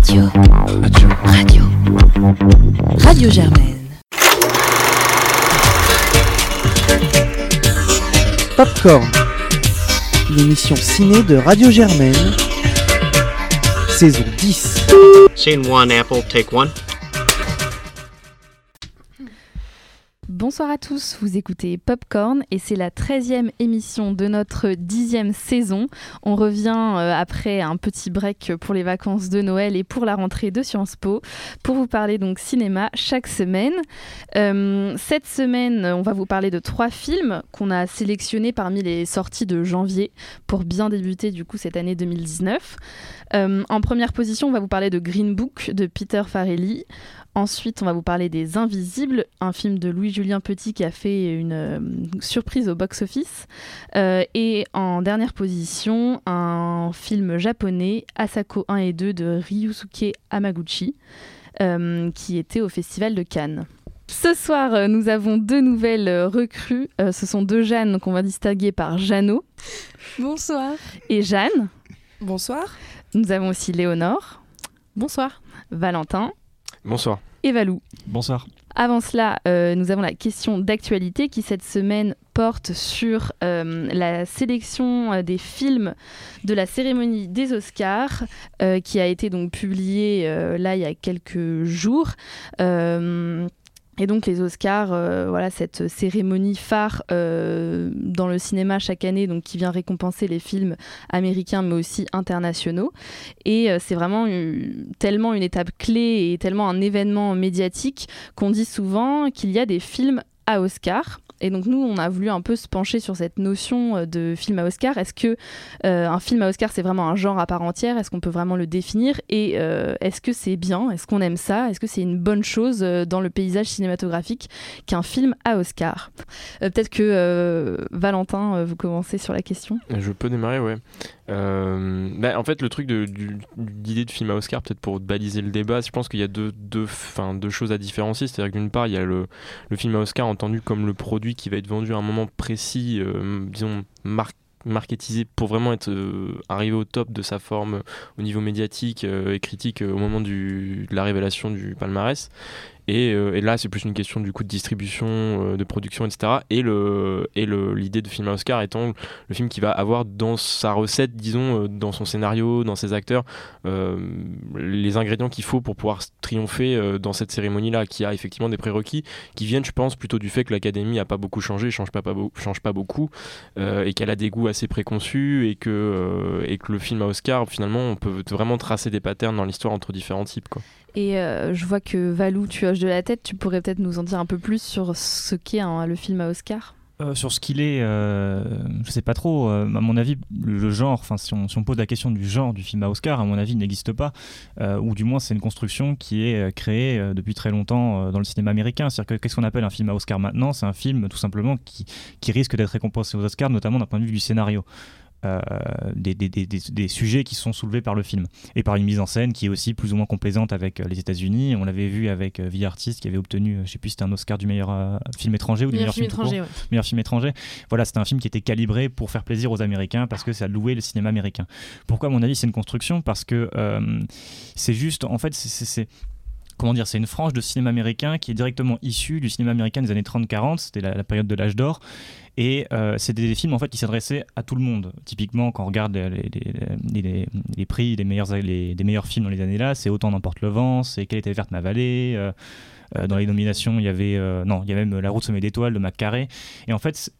Radio. Radio. Radio. Radio Germaine. Popcorn, l'émission ciné de Radio Germaine, saison 10. Scene one, Apple, take one. Bonsoir à tous, vous écoutez Popcorn et c'est la 13e émission de notre dixième saison. On revient euh, après un petit break pour les vacances de Noël et pour la rentrée de Sciences Po pour vous parler donc cinéma chaque semaine. Euh, cette semaine, on va vous parler de trois films qu'on a sélectionnés parmi les sorties de janvier pour bien débuter du coup cette année 2019. Euh, en première position, on va vous parler de Green Book de Peter Farrelly. Ensuite, on va vous parler des Invisibles, un film de Louis-Julien Petit qui a fait une euh, surprise au box-office. Euh, et en dernière position, un film japonais, Asako 1 et 2 de Ryusuke Hamaguchi, euh, qui était au Festival de Cannes. Ce soir, nous avons deux nouvelles recrues. Euh, ce sont deux Jeanne qu'on va distinguer par Jeannot Bonsoir. et Jeanne. Bonsoir. Nous avons aussi Léonore, Bonsoir. Valentin Bonsoir. et Valou. Bonsoir. Avant cela, euh, nous avons la question d'actualité qui cette semaine porte sur euh, la sélection euh, des films de la cérémonie des Oscars euh, qui a été donc publiée euh, là il y a quelques jours. Et donc les Oscars, euh, voilà cette cérémonie phare euh, dans le cinéma chaque année, donc qui vient récompenser les films américains mais aussi internationaux. Et euh, c'est vraiment tellement une étape clé et tellement un événement médiatique qu'on dit souvent qu'il y a des films à Oscar. Et donc nous, on a voulu un peu se pencher sur cette notion euh, de film à Oscar. Est-ce que euh, un film à Oscar, c'est vraiment un genre à part entière? Est-ce qu'on peut vraiment le définir? Et euh, est-ce que c'est bien? Est-ce qu'on aime ça? Est-ce que c'est une bonne chose dans le paysage cinématographique qu'un film à Oscar? Peut-être que Valentin, vous commencez sur la question. Je peux démarrer, ouais. Bah, en fait, le truc de, d'idée de film à Oscar, peut-être pour baliser le débat, je pense qu'il y a deux, choses à différencier. C'est-à-dire que d'une part, il y a le film à Oscar entendu comme le produit qui va être vendu à un moment précis, euh, disons, mar- marketisé pour vraiment être euh, arrivé au top de sa forme euh, au niveau médiatique et critique au moment de la révélation du palmarès. Et, euh, et là, c'est plus une question du coup de distribution, euh, de production, etc. Et le et l'idée de film à Oscar étant le film qui va avoir dans sa recette, disons, euh, dans son scénario, dans ses acteurs, les ingrédients qu'il faut pour pouvoir triompher dans cette cérémonie-là, qui a effectivement des prérequis qui viennent, je pense, plutôt du fait que l'Académie a pas beaucoup changé, change pas, pas change pas beaucoup, et qu'elle a des goûts assez préconçus, et que et que le film à Oscar, finalement, on peut vraiment tracer des patterns dans l'histoire entre différents types, quoi. Et euh, je vois que Valou, tu hoches de la tête. Tu pourrais peut-être nous en dire un peu plus sur ce qu'est un- le film à Oscar? Euh, sur ce qu'il est, euh, je sais pas trop. euh, à mon avis, le, genre, enfin, si on, pose la question du genre du film à Oscar, à mon avis, il n'existe pas. Ou du moins, c'est une construction qui est créée depuis très longtemps dans le cinéma américain. C'est-à-dire que qu'est-ce qu'on appelle un film à Oscar maintenant? C'est un film, tout simplement, qui, qui risque d'être récompensé aux Oscars, notamment d'un point de vue du scénario. Euh, des, des- des- des- des sujets qui sont soulevés par le film et par une mise en scène qui est aussi plus ou moins complaisante avec euh, les États-Unis. On l'avait vu avec euh, The Artist qui avait obtenu, euh, je sais plus, si c'était un Oscar du meilleur euh, film étranger ou du meilleur film étranger, ouais. meilleur film étranger. Voilà, c'était un film qui était calibré pour faire plaisir aux Américains parce que ça louait le cinéma américain. Pourquoi, à mon avis, c'est une construction? Parce que euh, c'est juste, en fait, c'est- Comment dire, c'est une frange de cinéma américain qui est directement issue du cinéma américain des années 30-40, c'était la, période de l'âge d'or, et euh, c'est des films en fait qui s'adressaient à tout le monde. Typiquement, quand on regarde les, les- prix des meilleurs, les- des meilleurs films dans les années-là, c'est Autant n'emporte le vent, c'est Quelle était verte ma vallée, euh, euh, dans les nominations, il y avait non, il y avait même La route sommet d'étoiles de McCarré. Et en fait,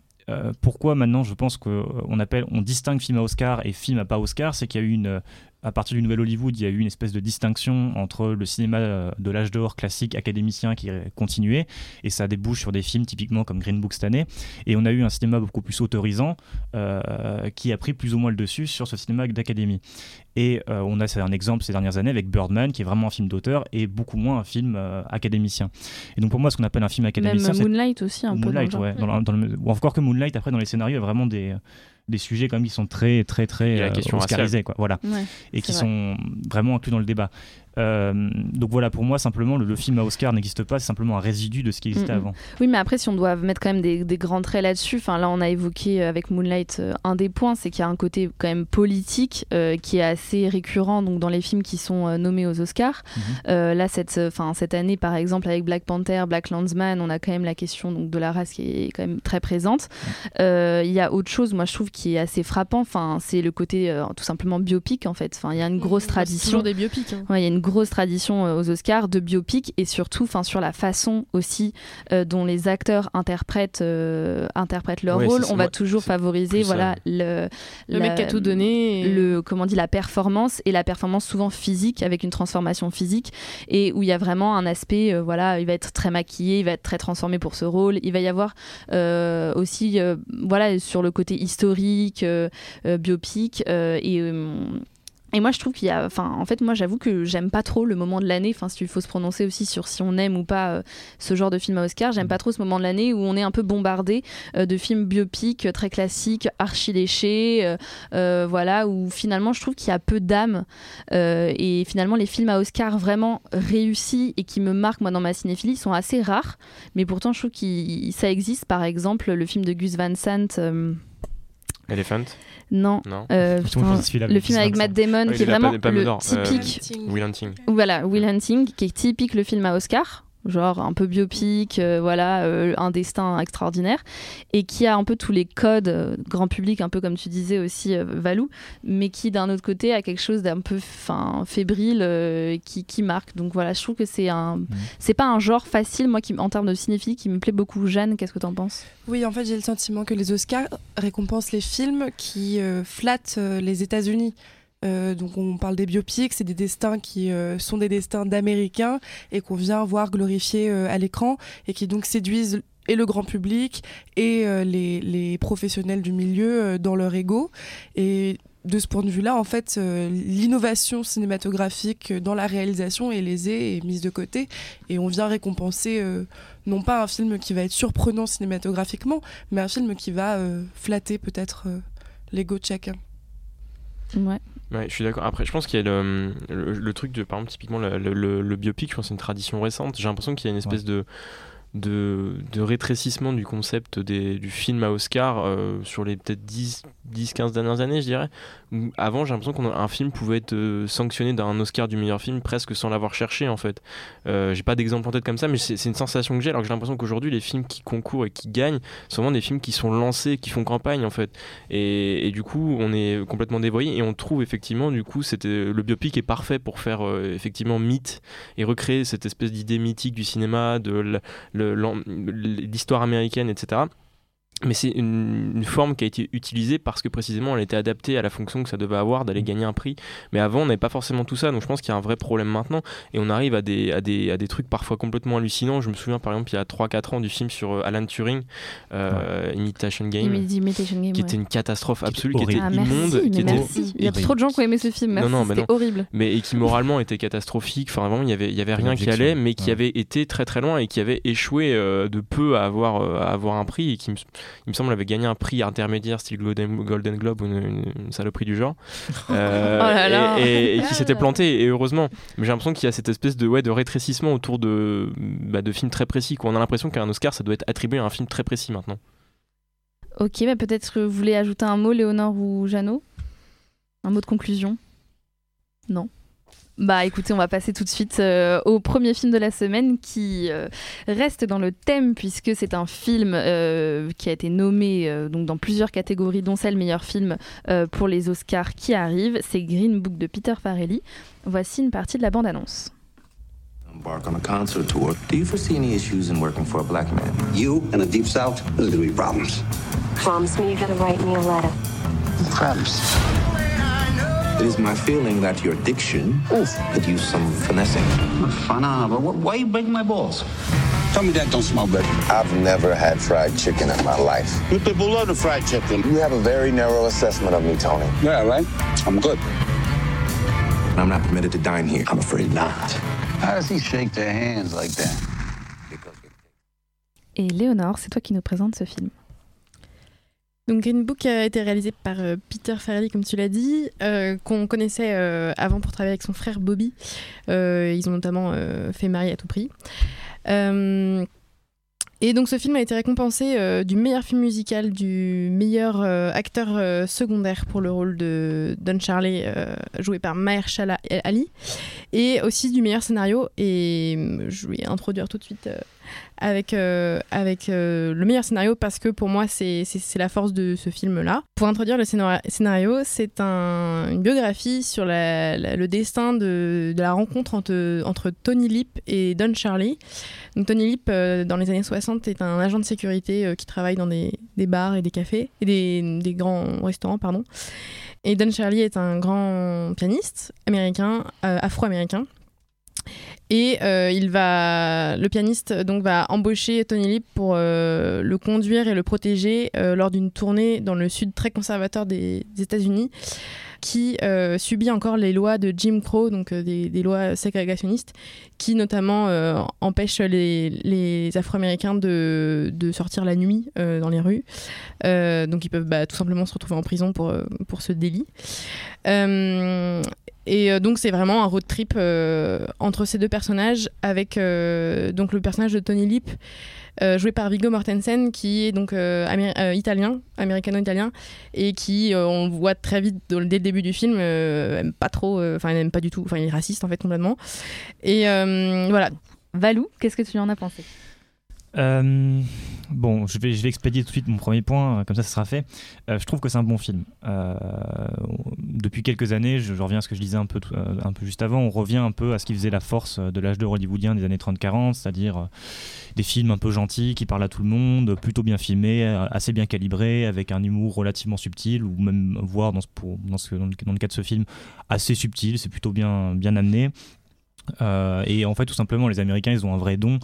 pourquoi maintenant je pense qu'on appelle, on distingue film à Oscar et film à pas Oscar, c'est qu'il y a eu une, à partir du Nouvel Hollywood, il y a eu une espèce de distinction entre le cinéma euh, de l'âge d'or classique académicien qui continuait, et ça débouche sur des films typiquement comme Green Book cette année, et on a eu un cinéma beaucoup plus autorisant euh, qui a pris plus ou moins le dessus sur ce cinéma d'académie. Et euh, on a c'est un exemple ces dernières années avec Birdman, qui est vraiment un film d'auteur, et beaucoup moins un film euh, académicien. Et donc pour moi, ce qu'on appelle un film Même académicien, c'est Moonlight aussi, un peu. dans ouais, dans le- dans le- ou encore que Moonlight, après dans les scénarios, il y a vraiment des, des sujets quand même qui sont très très très euh, question oscarisés, quoi. Voilà Ouais. et qui sont vraiment inclus dans le débat. Euh, donc voilà, pour moi, simplement, le, le film à Oscar n'existe pas, c'est simplement un résidu de ce qui existait avant. Oui, mais après, si on doit mettre quand même des, des grands traits là-dessus, enfin là, on a évoqué euh, avec Moonlight euh, un des points, c'est qu'il y a un côté quand même politique euh, qui est assez récurrent donc dans les films qui sont euh, nommés aux Oscars. Mhm. Euh, là, cette, enfin, cette année, par exemple, avec Black Panther, Black Landsman, on a quand même la question donc, de la race qui est quand même très présente. Euh, Il y a autre chose, moi, je trouve, qui est assez frappant. Enfin, c'est le côté euh, tout simplement biopic, en fait. Enfin, il y a une grosse C'est tradition. toujours des biopics. hein. Ouais, il y a une grosse tradition euh, aux Oscars de biopic et surtout enfin sur la façon aussi euh, dont les acteurs interprètent euh, interprètent leur Ouais, rôle. On va moi, toujours favoriser voilà le Le la- mec qui a tout donné. et- le comment on dit la performance et la performance souvent physique avec une transformation physique et où il y a vraiment un aspect euh, voilà il va être très maquillé il va être très transformé pour ce rôle il va y avoir euh, aussi euh, voilà sur le côté historique euh, euh, biopic euh, et euh, et moi, je trouve qu'il y a. Enfin, en fait, moi, j'avoue que j'aime pas trop le moment de l'année. Enfin, s'il faut se prononcer aussi sur si on aime ou pas euh, ce genre de film à Oscar, j'aime pas trop ce moment de l'année où on est un peu bombardé euh, de films biopiques euh, très classiques, archi léchés. euh, voilà, où finalement, je trouve qu'il y a peu d'âme. Et finalement, les films à Oscar vraiment réussis et qui me marquent, moi, dans ma cinéphilie, sont assez rares. Mais pourtant, je trouve que ça existe. Par exemple, le film de Gus Van Sant. Elephant non. Non. euh, le putain, film avec Matt. Damon Ah, qui est pas vraiment le euh, typique Will Hunting. voilà, Will Hunting, qui est typique le film à Oscar, genre un peu biopic, euh, voilà, euh, un destin extraordinaire, et qui a un peu tous les codes euh, grand public, un peu comme tu disais aussi, euh, Valou, mais qui d'un autre côté a quelque chose d'un peu fin, fébrile euh, qui, qui marque. Donc voilà, je trouve que c'est un, c'est pas un genre facile, moi, qui, en termes de cinéphilie, qui me plaît beaucoup. Jeanne, qu'est-ce que t'en penses? Oui, en fait, j'ai le sentiment que les Oscars récompensent les films qui euh, flattent euh, les États-Unis. Euh, donc on parle des biopics, c'est des destins qui euh, sont des destins d'Américains et qu'on vient voir glorifier euh, à l'écran et qui donc séduisent et le grand public et les, professionnels du milieu dans leur ego. Et de ce point de vue-là, en fait, l'innovation cinématographique dans la réalisation est lésée et mise de côté. Et on vient récompenser non pas un film qui va être surprenant cinématographiquement, mais un film qui va flatter peut-être l'ego de chacun. Ouais. Ouais, je suis d'accord. Après, je pense qu'il y a le, le, le truc de, par exemple, typiquement le, le- le- le biopic, je pense que c'est une tradition récente. J'ai l'impression qu'il y a une espèce de, de, de rétrécissement du concept des, du film à Oscar euh, sur les peut-être 10-15 dernières années, je dirais. Avant, j'ai l'impression qu'un film pouvait être euh, sanctionné d'un Oscar du meilleur film presque sans l'avoir cherché, en fait. Euh, j'ai pas d'exemple en tête comme ça, mais c'est une sensation que j'ai, alors que j'ai l'impression qu'aujourd'hui, les films qui concourent et qui gagnent, sont vraiment des films qui sont lancés, qui font campagne, en fait. Et, du coup, on est complètement dévoyé et on trouve effectivement, du coup, c'était le biopic est parfait pour faire euh, effectivement mythe et recréer cette espèce d'idée mythique du cinéma, de l'histoire américaine, etc. Mais c'est une, une forme qui a été utilisée parce que précisément elle était adaptée à la fonction que ça devait avoir d'aller gagner un prix. Mais avant, on n'avait pas forcément tout ça, donc je pense qu'il y a un vrai problème maintenant. Et on arrive à des, à des, à des trucs parfois complètement hallucinants. Je me souviens par exemple, il y a 3-4 ans du film sur euh, Alan Turing, euh, Imitation Game Imit- Imitation Game. qui ouais. était une catastrophe Qui était absolue, qui était. Ah, immonde, qui était merci. Il y a trop de gens qui ont aimé ce film. Merci, Non, non, mais c'était non. horrible. mais et qui moralement était catastrophique. Enfin, vraiment, il y avait, il y avait rien qui allait, mais qui Ouais. avait été très très loin et qui avait échoué euh, de peu à avoir, euh, à avoir un prix et qui, me, il me semble, avait gagné un prix intermédiaire, style Golden, Golden Globe ou une, une- une saloperie du genre. Euh, Oh là là. Et, et- et qui s'était planté, et heureusement. Mais j'ai l'impression qu'il y a cette espèce de, ouais, de rétrécissement autour de, bah, de films très précis. Quoi. On a l'impression qu'un Oscar, ça doit être attribué à un film très précis maintenant. Ok, bah peut-être que vous voulez ajouter un mot, Léonore ou Jeannot? Un mot de conclusion? Non? Bah écoutez, on va passer tout de suite euh, au premier film de la semaine qui euh, reste dans le thème puisque c'est un film euh, qui a été nommé euh, donc dans plusieurs catégories dont celle meilleur film euh, pour les Oscars qui arrivent. C'est Green Book de Peter Farrelly. Voici une partie de la bande-annonce. embark on a concert tour. Do you foresee any issues in working for a black man? You in the deep south, there's gonna be problems. Promise me you're gonna write me a letter. Problems. It is my feeling that your diction could use some finessing. Fun, uh, but wh- why you breaking my balls? Tell me that don't smell good. I've never had fried chicken in my life. You people love the fried chicken. You have a very narrow assessment of me, Tony. Yeah, right? I'm good. I'm not permitted to dine here. I'm afraid not. How does he shake their hands like that? Et Léonore, c'est toi qui nous présente ce film. Donc Green Book a été réalisé par euh, Peter Farrelly, comme tu l'as dit, euh, qu'on connaissait euh, avant pour travailler avec son frère Bobby. Ils ont notamment fait Marie à tout prix. Et donc ce film a été récompensé du meilleur film musical, du meilleur acteur secondaire pour le rôle de Don Charlie, euh, joué par Mahershala Ali, et aussi du meilleur scénario. Et je vais introduire tout de suite avec, euh, avec euh, le meilleur scénario parce que pour moi c'est la force de ce film-là. Pour introduire le scénar- scénario, c'est un- une biographie sur la- le destin de, de la rencontre entre, entre Tony Lip et Don Charlie. Donc Tony Lip, euh, dans les années 60, est un agent de sécurité qui travaille dans des, des bars et des cafés, et des, des grands restaurants, pardon. Et Don Charlie est un grand pianiste américain, afro-américain. Et euh, il va, le pianiste donc va embaucher Tony Lip pour euh, le conduire et le protéger euh, lors d'une tournée dans le sud très conservateur des, des États-Unis, qui euh, subit encore les lois de Jim Crow, donc euh, des, lois ségrégationnistes, qui notamment euh, empêchent les, Afro-Américains de, de sortir la nuit euh, dans les rues. Donc ils peuvent bah, tout simplement se retrouver en prison pour, pour ce délit. Et donc c'est vraiment un road trip entre ces deux personnages avec donc le personnage de Tony Lip joué par Viggo Mortensen qui est donc euh, euh, italien, américano-italien et qui euh, on voit très vite dès le début du film euh, pas trop, euh, enfin il aime pas du tout, enfin il est raciste en fait complètement. Et euh, voilà. Valou, qu'est-ce que tu en as pensé? Euh, bon, je vais, je vais expédier tout de suite mon premier point, euh, comme ça, ça sera fait. Euh, je trouve que c'est un bon film. Depuis quelques années, je, reviens à ce que je disais un peu, un peu juste avant, on revient un peu à ce qui faisait la force de l'âge d'or hollywoodien des années 30-40, c'est-à-dire des films un peu gentils qui parlent à tout le monde, plutôt bien filmés, assez bien calibrés, avec un humour relativement subtil, ou même voire dans, ce, dans, ce- dans le, dans cas de ce film, assez subtil, c'est plutôt bien, bien amené. Et en fait, tout simplement, les Américains, ils ont un vrai don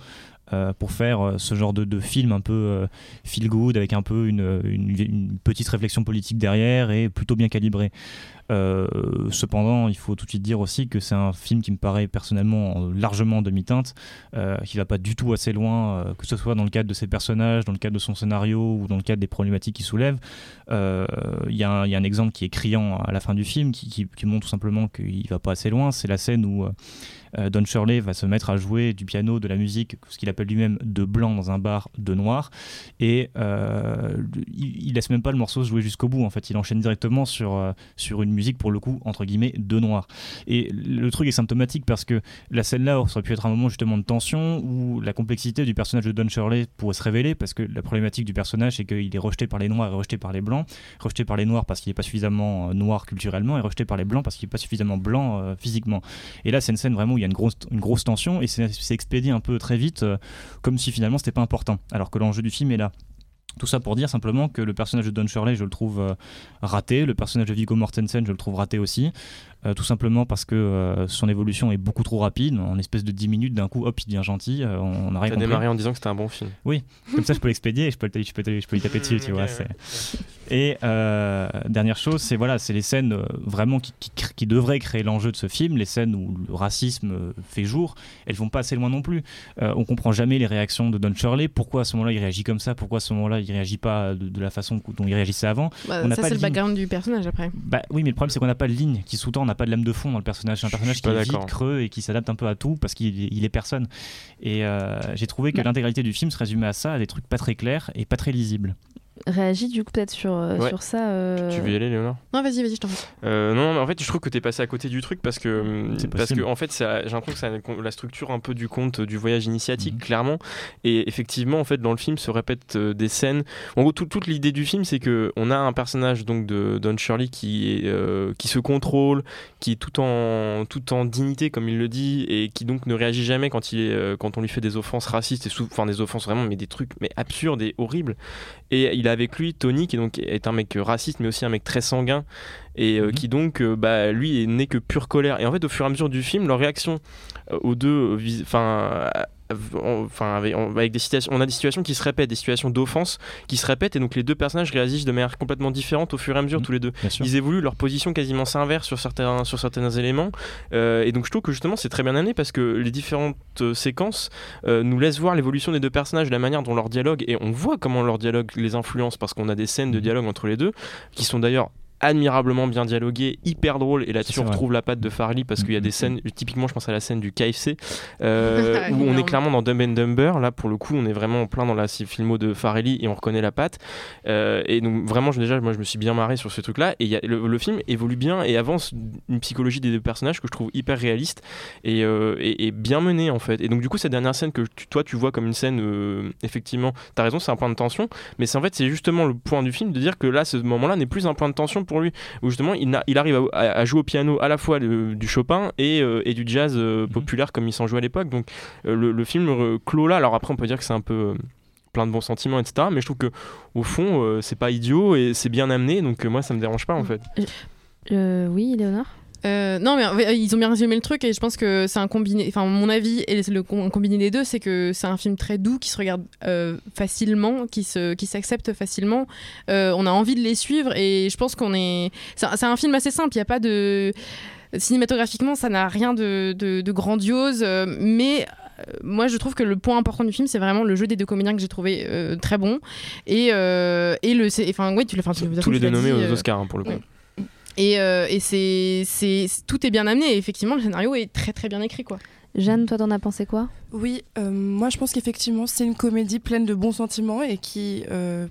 euh, pour faire euh, ce genre de, de film un peu euh, feel good, avec un peu une, une- petite réflexion politique derrière et plutôt bien calibré. Euh, cependant, il faut tout de suite dire aussi que c'est un film qui me paraît personnellement en- largement en demi-teinte, euh, qui va pas du tout assez loin, que ce soit dans le cadre de ses personnages, dans le cadre de son scénario ou dans le cadre des problématiques qu'il soulève. Il y, y a un exemple qui est criant à la fin du film, qui, montre tout simplement qu'il va pas assez loin. C'est la scène où Don Shirley va se mettre à jouer du piano, de la musique, ce qu'il appelle lui-même de blanc dans un bar de noir, et euh, il, laisse même pas le morceau se jouer jusqu'au bout. En fait, il enchaîne directement sur euh, sur une musique pour le coup entre guillemets de noir. Et le truc est symptomatique parce que la scène là aurait pu être un moment justement de tension où la complexité du personnage de Don Shirley pourrait se révéler parce que la problématique du personnage c'est qu'il est rejeté par les noirs et rejeté par les blancs, rejeté par les noirs parce qu'il n'est pas suffisamment euh, noir culturellement et rejeté par les blancs parce qu'il n'est pas suffisamment blanc euh, physiquement. Et là c'est une scène vraiment où il y a une grosse, une grosse tension et c'est expédié un peu très vite euh, comme si finalement c'était pas important alors que l'enjeu du film est là. Tout ça pour dire simplement que le personnage de Don Shirley, je le trouve euh, raté. Le personnage de Viggo Mortensen, je le trouve raté aussi. Euh, tout simplement parce que euh, son évolution est beaucoup trop rapide. En espèce de 10 minutes, d'un coup, hop, il devient gentil. on n'a rien compris. démarré en disant que c'était un bon film. Oui, comme ça je peux l'expédier et je peux, je peux, je peux lui taper dessus, tu vois. Et euh, dernière chose, c'est voilà, c'est les scènes euh, vraiment qui, qui, cr- qui devraient créer l'enjeu de ce film, les scènes où le racisme euh, fait jour, elles vont pas assez loin non plus. Euh, on comprend jamais les réactions de Don Shirley. Pourquoi à ce moment-là il réagit comme ça Pourquoi à ce moment-là il réagit pas de, de la façon dont il réagissait avant Bah, On n'a ça, pas c'est de le ligne. background du personnage après. Bah oui, mais le problème c'est qu'on n'a pas de ligne qui sous-tend, on n'a pas de lame de fond dans le personnage. C'est un personnage qui est vide, creux et qui s'adapte un peu à tout parce qu'il il est personne. Et euh, j'ai trouvé que Bah. l'intégralité du film se résumait à ça, à des trucs pas très clairs et pas très lisibles. Réagis du coup peut-être sur, euh, Ouais. sur ça. euh, Tu veux y aller, Léonard? Non, vas-y, vas-y, je t'en prie. Euh, non, mais en fait, je trouve que t'es passé à côté du truc parce que hum, parce que en fait, ça- j'ai l'impression que c'est la- structure un peu du conte du voyage initiatique, Mhm. clairement. Et effectivement, en fait, dans le film se répètent des scènes. En gros, tout- toute l'idée du film, c'est que on a un personnage donc de Don Shirley qui est euh, qui se contrôle, qui est tout en tout en dignité, comme il le dit, et qui donc ne réagit jamais quand il est quand on lui fait des offenses racistes et enfin des offenses vraiment, mais des trucs mais absurdes et horribles. Et il a avec lui Tony, qui donc est un mec raciste, mais aussi un mec très sanguin, et euh, Mhm. qui donc, euh, bah, lui, est né que pure colère. Et en fait, au fur et à mesure du film, leur réaction euh, aux deux, euh, enfin, enfin avec, avec, des situations, on a des situations qui se répètent, des situations d'offense qui se répètent, et donc les deux personnages réagissent de manière complètement différente au fur et à mesure, mmh, tous les deux. Ils évoluent, leur position quasiment s'inverse sur certains, sur certains éléments, euh, et donc je trouve que justement c'est très bien amené parce que les différentes euh, séquences euh, nous laissent voir l'évolution des deux personnages, la manière dont leur dialogue, et on voit comment leur dialogue les influence parce qu'on a des scènes de mmh. dialogue entre les deux qui sont d'ailleurs admirablement bien dialogué, hyper drôle. Et là-dessus, on retrouve la patte de Farley parce qu'il y a des scènes, typiquement, je pense à la scène du KFC, euh, où on est clairement dans Dumb and Dumber. Là, pour le coup, on est vraiment en plein dans la filmo de Farley et on reconnaît la patte. Euh, et donc, vraiment, déjà, moi, je me suis bien marré sur ce truc-là. Et y a, le, film évolue bien et avance une psychologie des deux personnages que je trouve hyper réaliste et, euh, et, bien menée, en fait. Et donc, du coup, cette dernière scène que toi, tu vois comme une scène, effectivement, t'as raison, c'est un point de tension. Mais c'est en fait, c'est justement le point du film de dire que là, ce moment-là n'est plus un point de tension pour lui, où justement il, il arrive à, jouer au piano à la fois du Chopin et, euh, et, du jazz euh, mhm. populaire comme il s'en jouait à l'époque. Donc euh, le, film clôt là. Alors après, on peut dire que c'est un peu plein de bons sentiments, etc. Mais je trouve que au fond, c'est pas idiot et c'est bien amené. Donc moi, ça me dérange pas en fait. oui, Léonard euh, non, mais euh, ils ont bien résumé le truc et je pense que c'est un combiné. Enfin, mon avis et le combiné des deux, c'est que c'est un film très doux qui se regarde euh, facilement, qui se, qui s'accepte facilement. on a envie de les suivre et je pense qu'on est. C'est un, film assez simple. Il n'y a pas de cinématographiquement, ça n'a rien de, de, grandiose, mais moi je trouve que le point important du film c'est vraiment le jeu des deux comédiens que j'ai trouvé très bon et, et le enfin ouais tu le tous les deux nommés aux Oscars hein, pour le coup et, euh, et c'est, c'est, tout est bien amené. Et effectivement, le scénario est très très bien écrit. quoi. Jeanne, toi, t'en as pensé quoi? Oui, euh, moi je pense qu'effectivement, c'est une comédie pleine de bons sentiments et qui euh,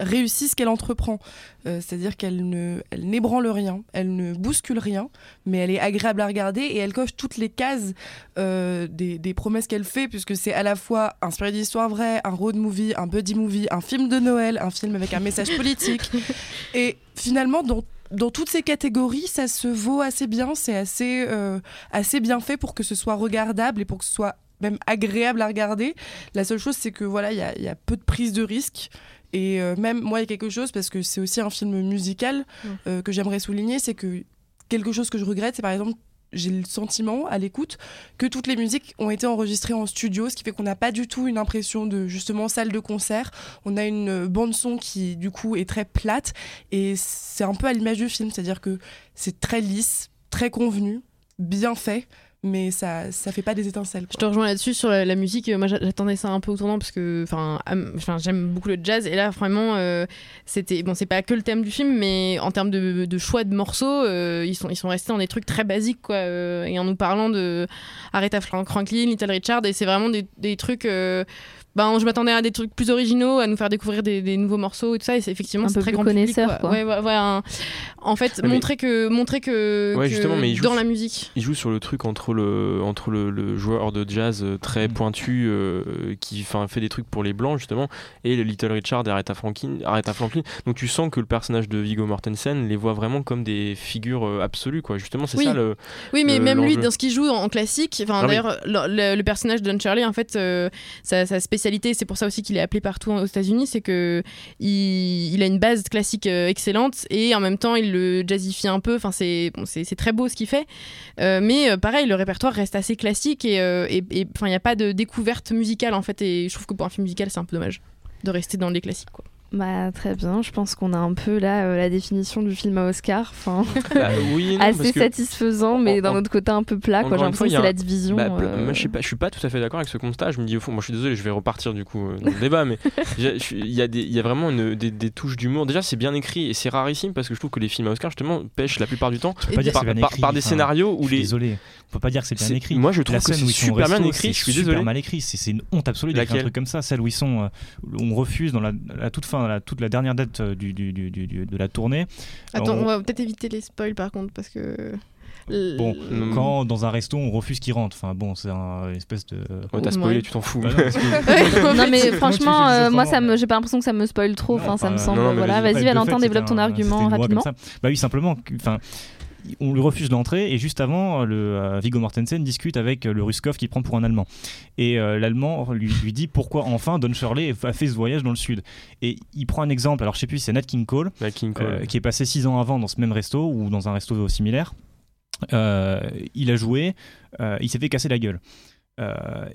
réussit ce qu'elle entreprend. c'est-à-dire qu'elle ne, elle n'ébranle rien, elle ne bouscule rien, mais elle est agréable à regarder et elle coche toutes les cases des, des, promesses qu'elle fait, puisque c'est à la fois inspiré d'histoires vraies, un road movie, un buddy movie, un film de Noël, un film avec un message politique. et finalement, dans dans toutes ces catégories, ça se vaut assez bien, c'est assez, euh, assez bien fait pour que ce soit regardable et pour que ce soit même agréable à regarder. La seule chose, c'est que voilà, il y, a, peu de prise de risque. Et euh, même moi, il y a quelque chose, parce que c'est aussi un film musical euh, que j'aimerais souligner, c'est que quelque chose que je regrette, c'est par exemple j'ai le sentiment à l'écoute que toutes les musiques ont été enregistrées en studio, ce qui fait qu'on n'a pas du tout une impression de justement salle de concert. On a une bande son qui du coup est très plate et c'est un peu à l'image du film, c'est-à-dire que c'est très lisse, très convenu, bien fait mais ça ça fait pas des étincelles. Je te rejoins là-dessus sur la, musique. Moi, j'attendais ça un peu au tournant parce que enfin j'aime beaucoup le jazz et là vraiment euh, c'était bon c'est pas que le thème du film mais en termes de, choix de morceaux euh, ils sont ils sont restés dans des trucs très basiques quoi euh, et en nous parlant de Aretha Franklin, Little Richard et c'est vraiment des, des trucs ben, je m'attendais à des trucs plus originaux, à nous faire découvrir des, nouveaux morceaux et tout ça. Et c'est effectivement c'est très grand connaisseur, public, quoi. Ouais, ouais, ouais En fait, montrer que, montrer que, justement, mais dans la musique. Il joue sur le truc entre le, entre le, le joueur de jazz euh, très mm. pointu euh, qui fait des trucs pour les blancs justement et le Little Richard et Aretha Franklin, Aretha Franklin. Donc tu sens que le personnage de Viggo Mortensen les voit vraiment comme des figures euh, absolues quoi. Justement, c'est ça le. Oui, mais même lui dans ce qu'il joue en, classique, enfin ah d'ailleurs le, personnage de Don Shirley en fait, ça, ça c'est pour ça aussi qu'il est appelé partout aux États-Unis, c'est que il, a une base classique euh, excellente et en même temps il le jazzifie un peu. Enfin, c'est très beau ce qu'il fait, euh, mais euh, pareil, le répertoire reste assez classique et enfin il n'y a pas de découverte musicale en fait. Et je trouve que pour un film musical, c'est un peu dommage de rester dans les classiques. Bah, très bien, je pense qu'on a un peu là euh, la définition du film à Oscar. Enfin, bah, oui, assez satisfaisant, mais d'un autre côté un peu plat. J'ai l'impression que c'est la division. Bah, euh. Moi, je suis pas, je suis pas tout à fait d'accord avec ce constat. Je me dis au fond, moi je suis désolé, je vais repartir du coup euh, dans le débat, mais il y, a y a vraiment une, des, touches d'humour. Déjà, c'est bien écrit et c'est rarissime parce que je trouve que les films à Oscar justement pêchent la plupart du temps par, des scénarios où les. Désolé, faut pas dire que c'est bien écrit. Moi, je trouve que c'est super bien écrit. Je suis désolé. mal écrit. C'est une honte absolue d'écrire un truc comme ça. Celle où ils sont, on refuse dans la toute fin, toute la dernière date euh, du, du, du, de la tournée. Attends, on... va peut-être éviter les spoils par contre parce que. Bon, quand dans un resto on refuse qu'il rentre, enfin bon, c'est un espèce de. Ouais, t'as spoilé, tu t'en fous. Bah non, mais franchement, euh, moi, ça me, j'ai pas l'impression que ça me spoil trop. Enfin, ça me semble. voilà, vas-y, Valentin, développe ton argument rapidement. Bah oui, simplement. Enfin, on lui refuse l'entrée et juste avant, le euh, Viggo Mortensen discute avec euh, le Ruskov qui prend pour un Allemand. Et euh, l'Allemand lui, lui, dit pourquoi enfin Don Shirley a fait ce voyage dans le sud. Et il prend un exemple, alors je sais plus si c'est Nat King Cole, qui est passé six ans avant dans ce même resto ou dans un resto similaire. il a joué, il s'est fait casser la gueule.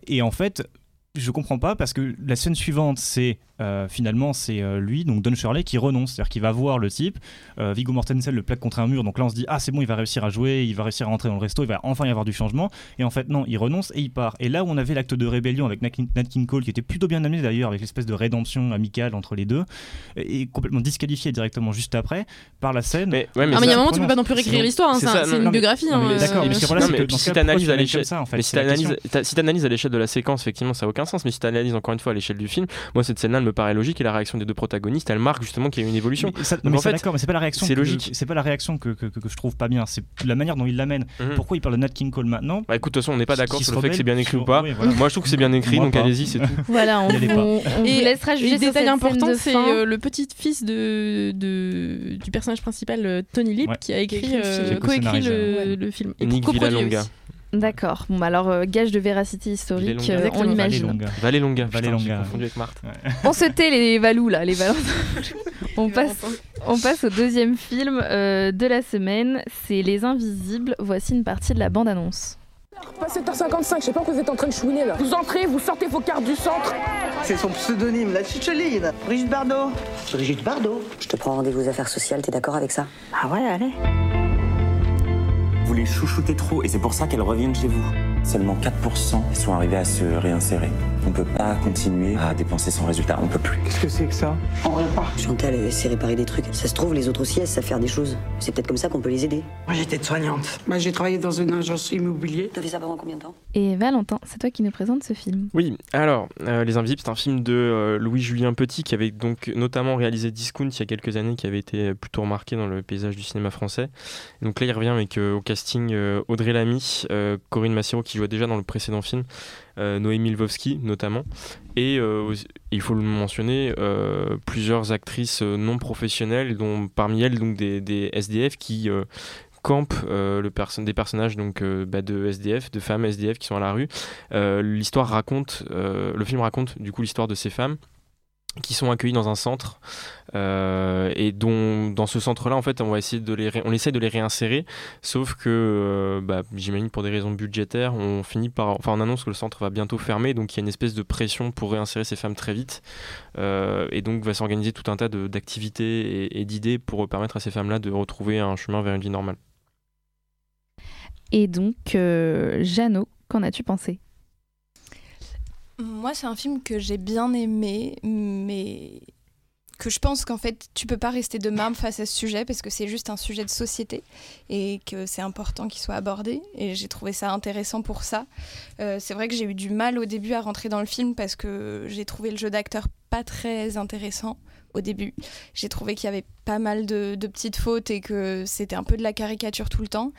et en fait, je comprends pas parce que la scène suivante, c'est euh, finalement c'est euh, lui, donc Don Shirley, qui renonce, c'est-à-dire qu'il va voir le type. Euh, Viggo Mortensen le plaque contre un mur, donc là on se dit ah c'est bon, il va réussir à jouer, il va réussir à rentrer dans le resto, il va enfin y avoir du changement. Et en fait non, il renonce et il part. Et là où on avait l'acte de rébellion avec Nat King, Cole, qui était plutôt bien amené d'ailleurs, avec l'espèce de rédemption amicale entre les deux, et complètement disqualifié directement juste après par la scène. Mais, ouais, mais Ah, mais il y a un moment, tu peux pas non plus réécrire l'histoire, hein, c'est une non, biographie. hein, mais euh, d'accord, si t'analyses tu à l'échelle, si à l'échelle de la séquence, effectivement, ça a aucun sens. Mais si t'analyses encore une fois à l'échelle du film, moi cette scène-là me paraît logique et la réaction des deux protagonistes, elle marque justement qu'il y a eu une évolution. Mais ça- Donc, mais en ça, fait, d'accord, mais c'est pas la réaction. c'est que- logique. C'est pas la réaction que, que, que- que je trouve pas bien. C'est la manière dont il l'amène. Mhm. Pourquoi il parle de Nat King Cole maintenant Bah écoute, de toute façon, on n'est pas d'accord sur le fait que c'est bien écrit ou pas. oui, voilà. Moi je trouve que c'est bien écrit, Moi, donc allez-y, c'est tout. Voilà, on, vous, on Et- vous laissera juger le détail important, c'est euh, le petit-fils de, de, du personnage principal, euh, Tony Lip, Ouais. qui a écrit, euh, coécrit le, ouais. le film. Et Nick coproduit Villalonga. D'accord. Bon, bah alors, euh, gage de véracité historique, euh, on l'imagine. Valley Longa. Valé Longa. Valé putain, j'ai Longa. confondu avec Marthe. On se tait les Valous là, les Valentins. on, passe, on passe au deuxième film euh, de la semaine, c'est Les Invisibles. Voici une partie de la bande-annonce. Pas 7h55, je sais pas quoi vous êtes en train de chouiner là. Vous entrez, vous sortez vos cartes du centre. C'est son pseudonyme, la chicheline. Brigitte Bardot. Brigitte Bardot. Je te prends rendez-vous aux affaires sociales, t'es d'accord avec ça? Ah ouais, allez. Vous les chouchoutez trop et c'est pour ça qu'elles reviennent chez vous. Seulement 4% sont arrivés à se réinsérer. On peut pas continuer à dépenser sans résultat, on peut plus. Qu'est-ce que c'est que ça? On pas. Chantal, elle sait réparer des trucs. Ça se trouve, les autres aussi, elles savent faire des choses. C'est peut-être comme ça qu'on peut les aider. Moi j'étais soignante. Moi j'ai travaillé dans une agence immobilier. T'as fait ça pendant combien de temps? Et Valentin, c'est toi qui nous présente ce film. Oui, alors, euh, Les Invisibles, c'est un film de euh, Louis-Julien Petit qui avait donc notamment réalisé Discount il y a quelques années, qui avait été plutôt remarqué dans le paysage du cinéma français. Donc là, il revient avec euh, au casting euh, Audrey Lamy, euh, Corinne Massiro qui jouait déjà dans le précédent film, Noémie Lvovsky notamment, et euh, il faut le mentionner, euh, plusieurs actrices euh, non professionnelles, dont parmi elles donc des, des SDF qui euh, campent euh, le des personnages donc euh, bah, de SDF, de femmes SDF qui sont à la rue. Euh, l'histoire raconte, euh, le film raconte du coup l'histoire de ces femmes qui sont accueillies dans un centre euh, et dont dans ce centre-là en fait on va essayer de les on essaie de les réinsérer sauf que euh, bah, j'imagine pour des raisons budgétaires on finit par enfin on annonce que le centre va bientôt fermer donc il y a une espèce de pression pour réinsérer ces femmes très vite Euh, et donc va s'organiser tout un tas d'activités et, et d'idées pour permettre à ces femmes-là de retrouver un chemin vers une vie normale. Et donc, Jeannot, qu'en as-tu pensé? Moi, c'est un film que j'ai bien aimé, mais que je pense qu'en fait, tu peux pas rester de marbre face à ce sujet parce que c'est juste un sujet de société et que c'est important qu'il soit abordé. Et j'ai trouvé ça intéressant pour ça. Euh, c'est vrai que j'ai eu du mal au début à rentrer dans le film parce que j'ai trouvé le jeu d'acteur pas très intéressant au début. J'ai trouvé qu'il y avait pas mal de, petites fautes et que c'était un peu de la caricature tout le temps.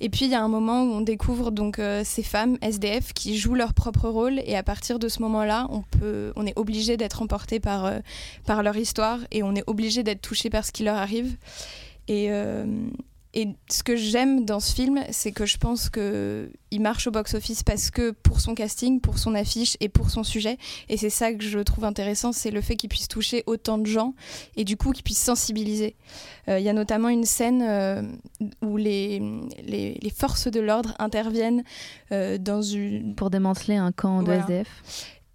Et puis il y a un moment où on découvre donc euh, ces femmes SDF qui jouent leur propre rôle et à partir de ce moment-là, on peut, on est obligé d'être emporté par euh, par leur histoire et on est obligé d'être touché par ce qui leur arrive. Et euh, et ce que j'aime dans ce film, c'est que je pense que il marche au box-office parce que pour son casting, pour son affiche et pour son sujet. Et c'est ça que je trouve intéressant, c'est le fait qu'il puisse toucher autant de gens et du coup qu'il puisse sensibiliser. Euh, Il y a notamment une scène euh, où les, les, les forces de l'ordre interviennent euh, dans une... Pour démanteler un camp de Voilà. SDF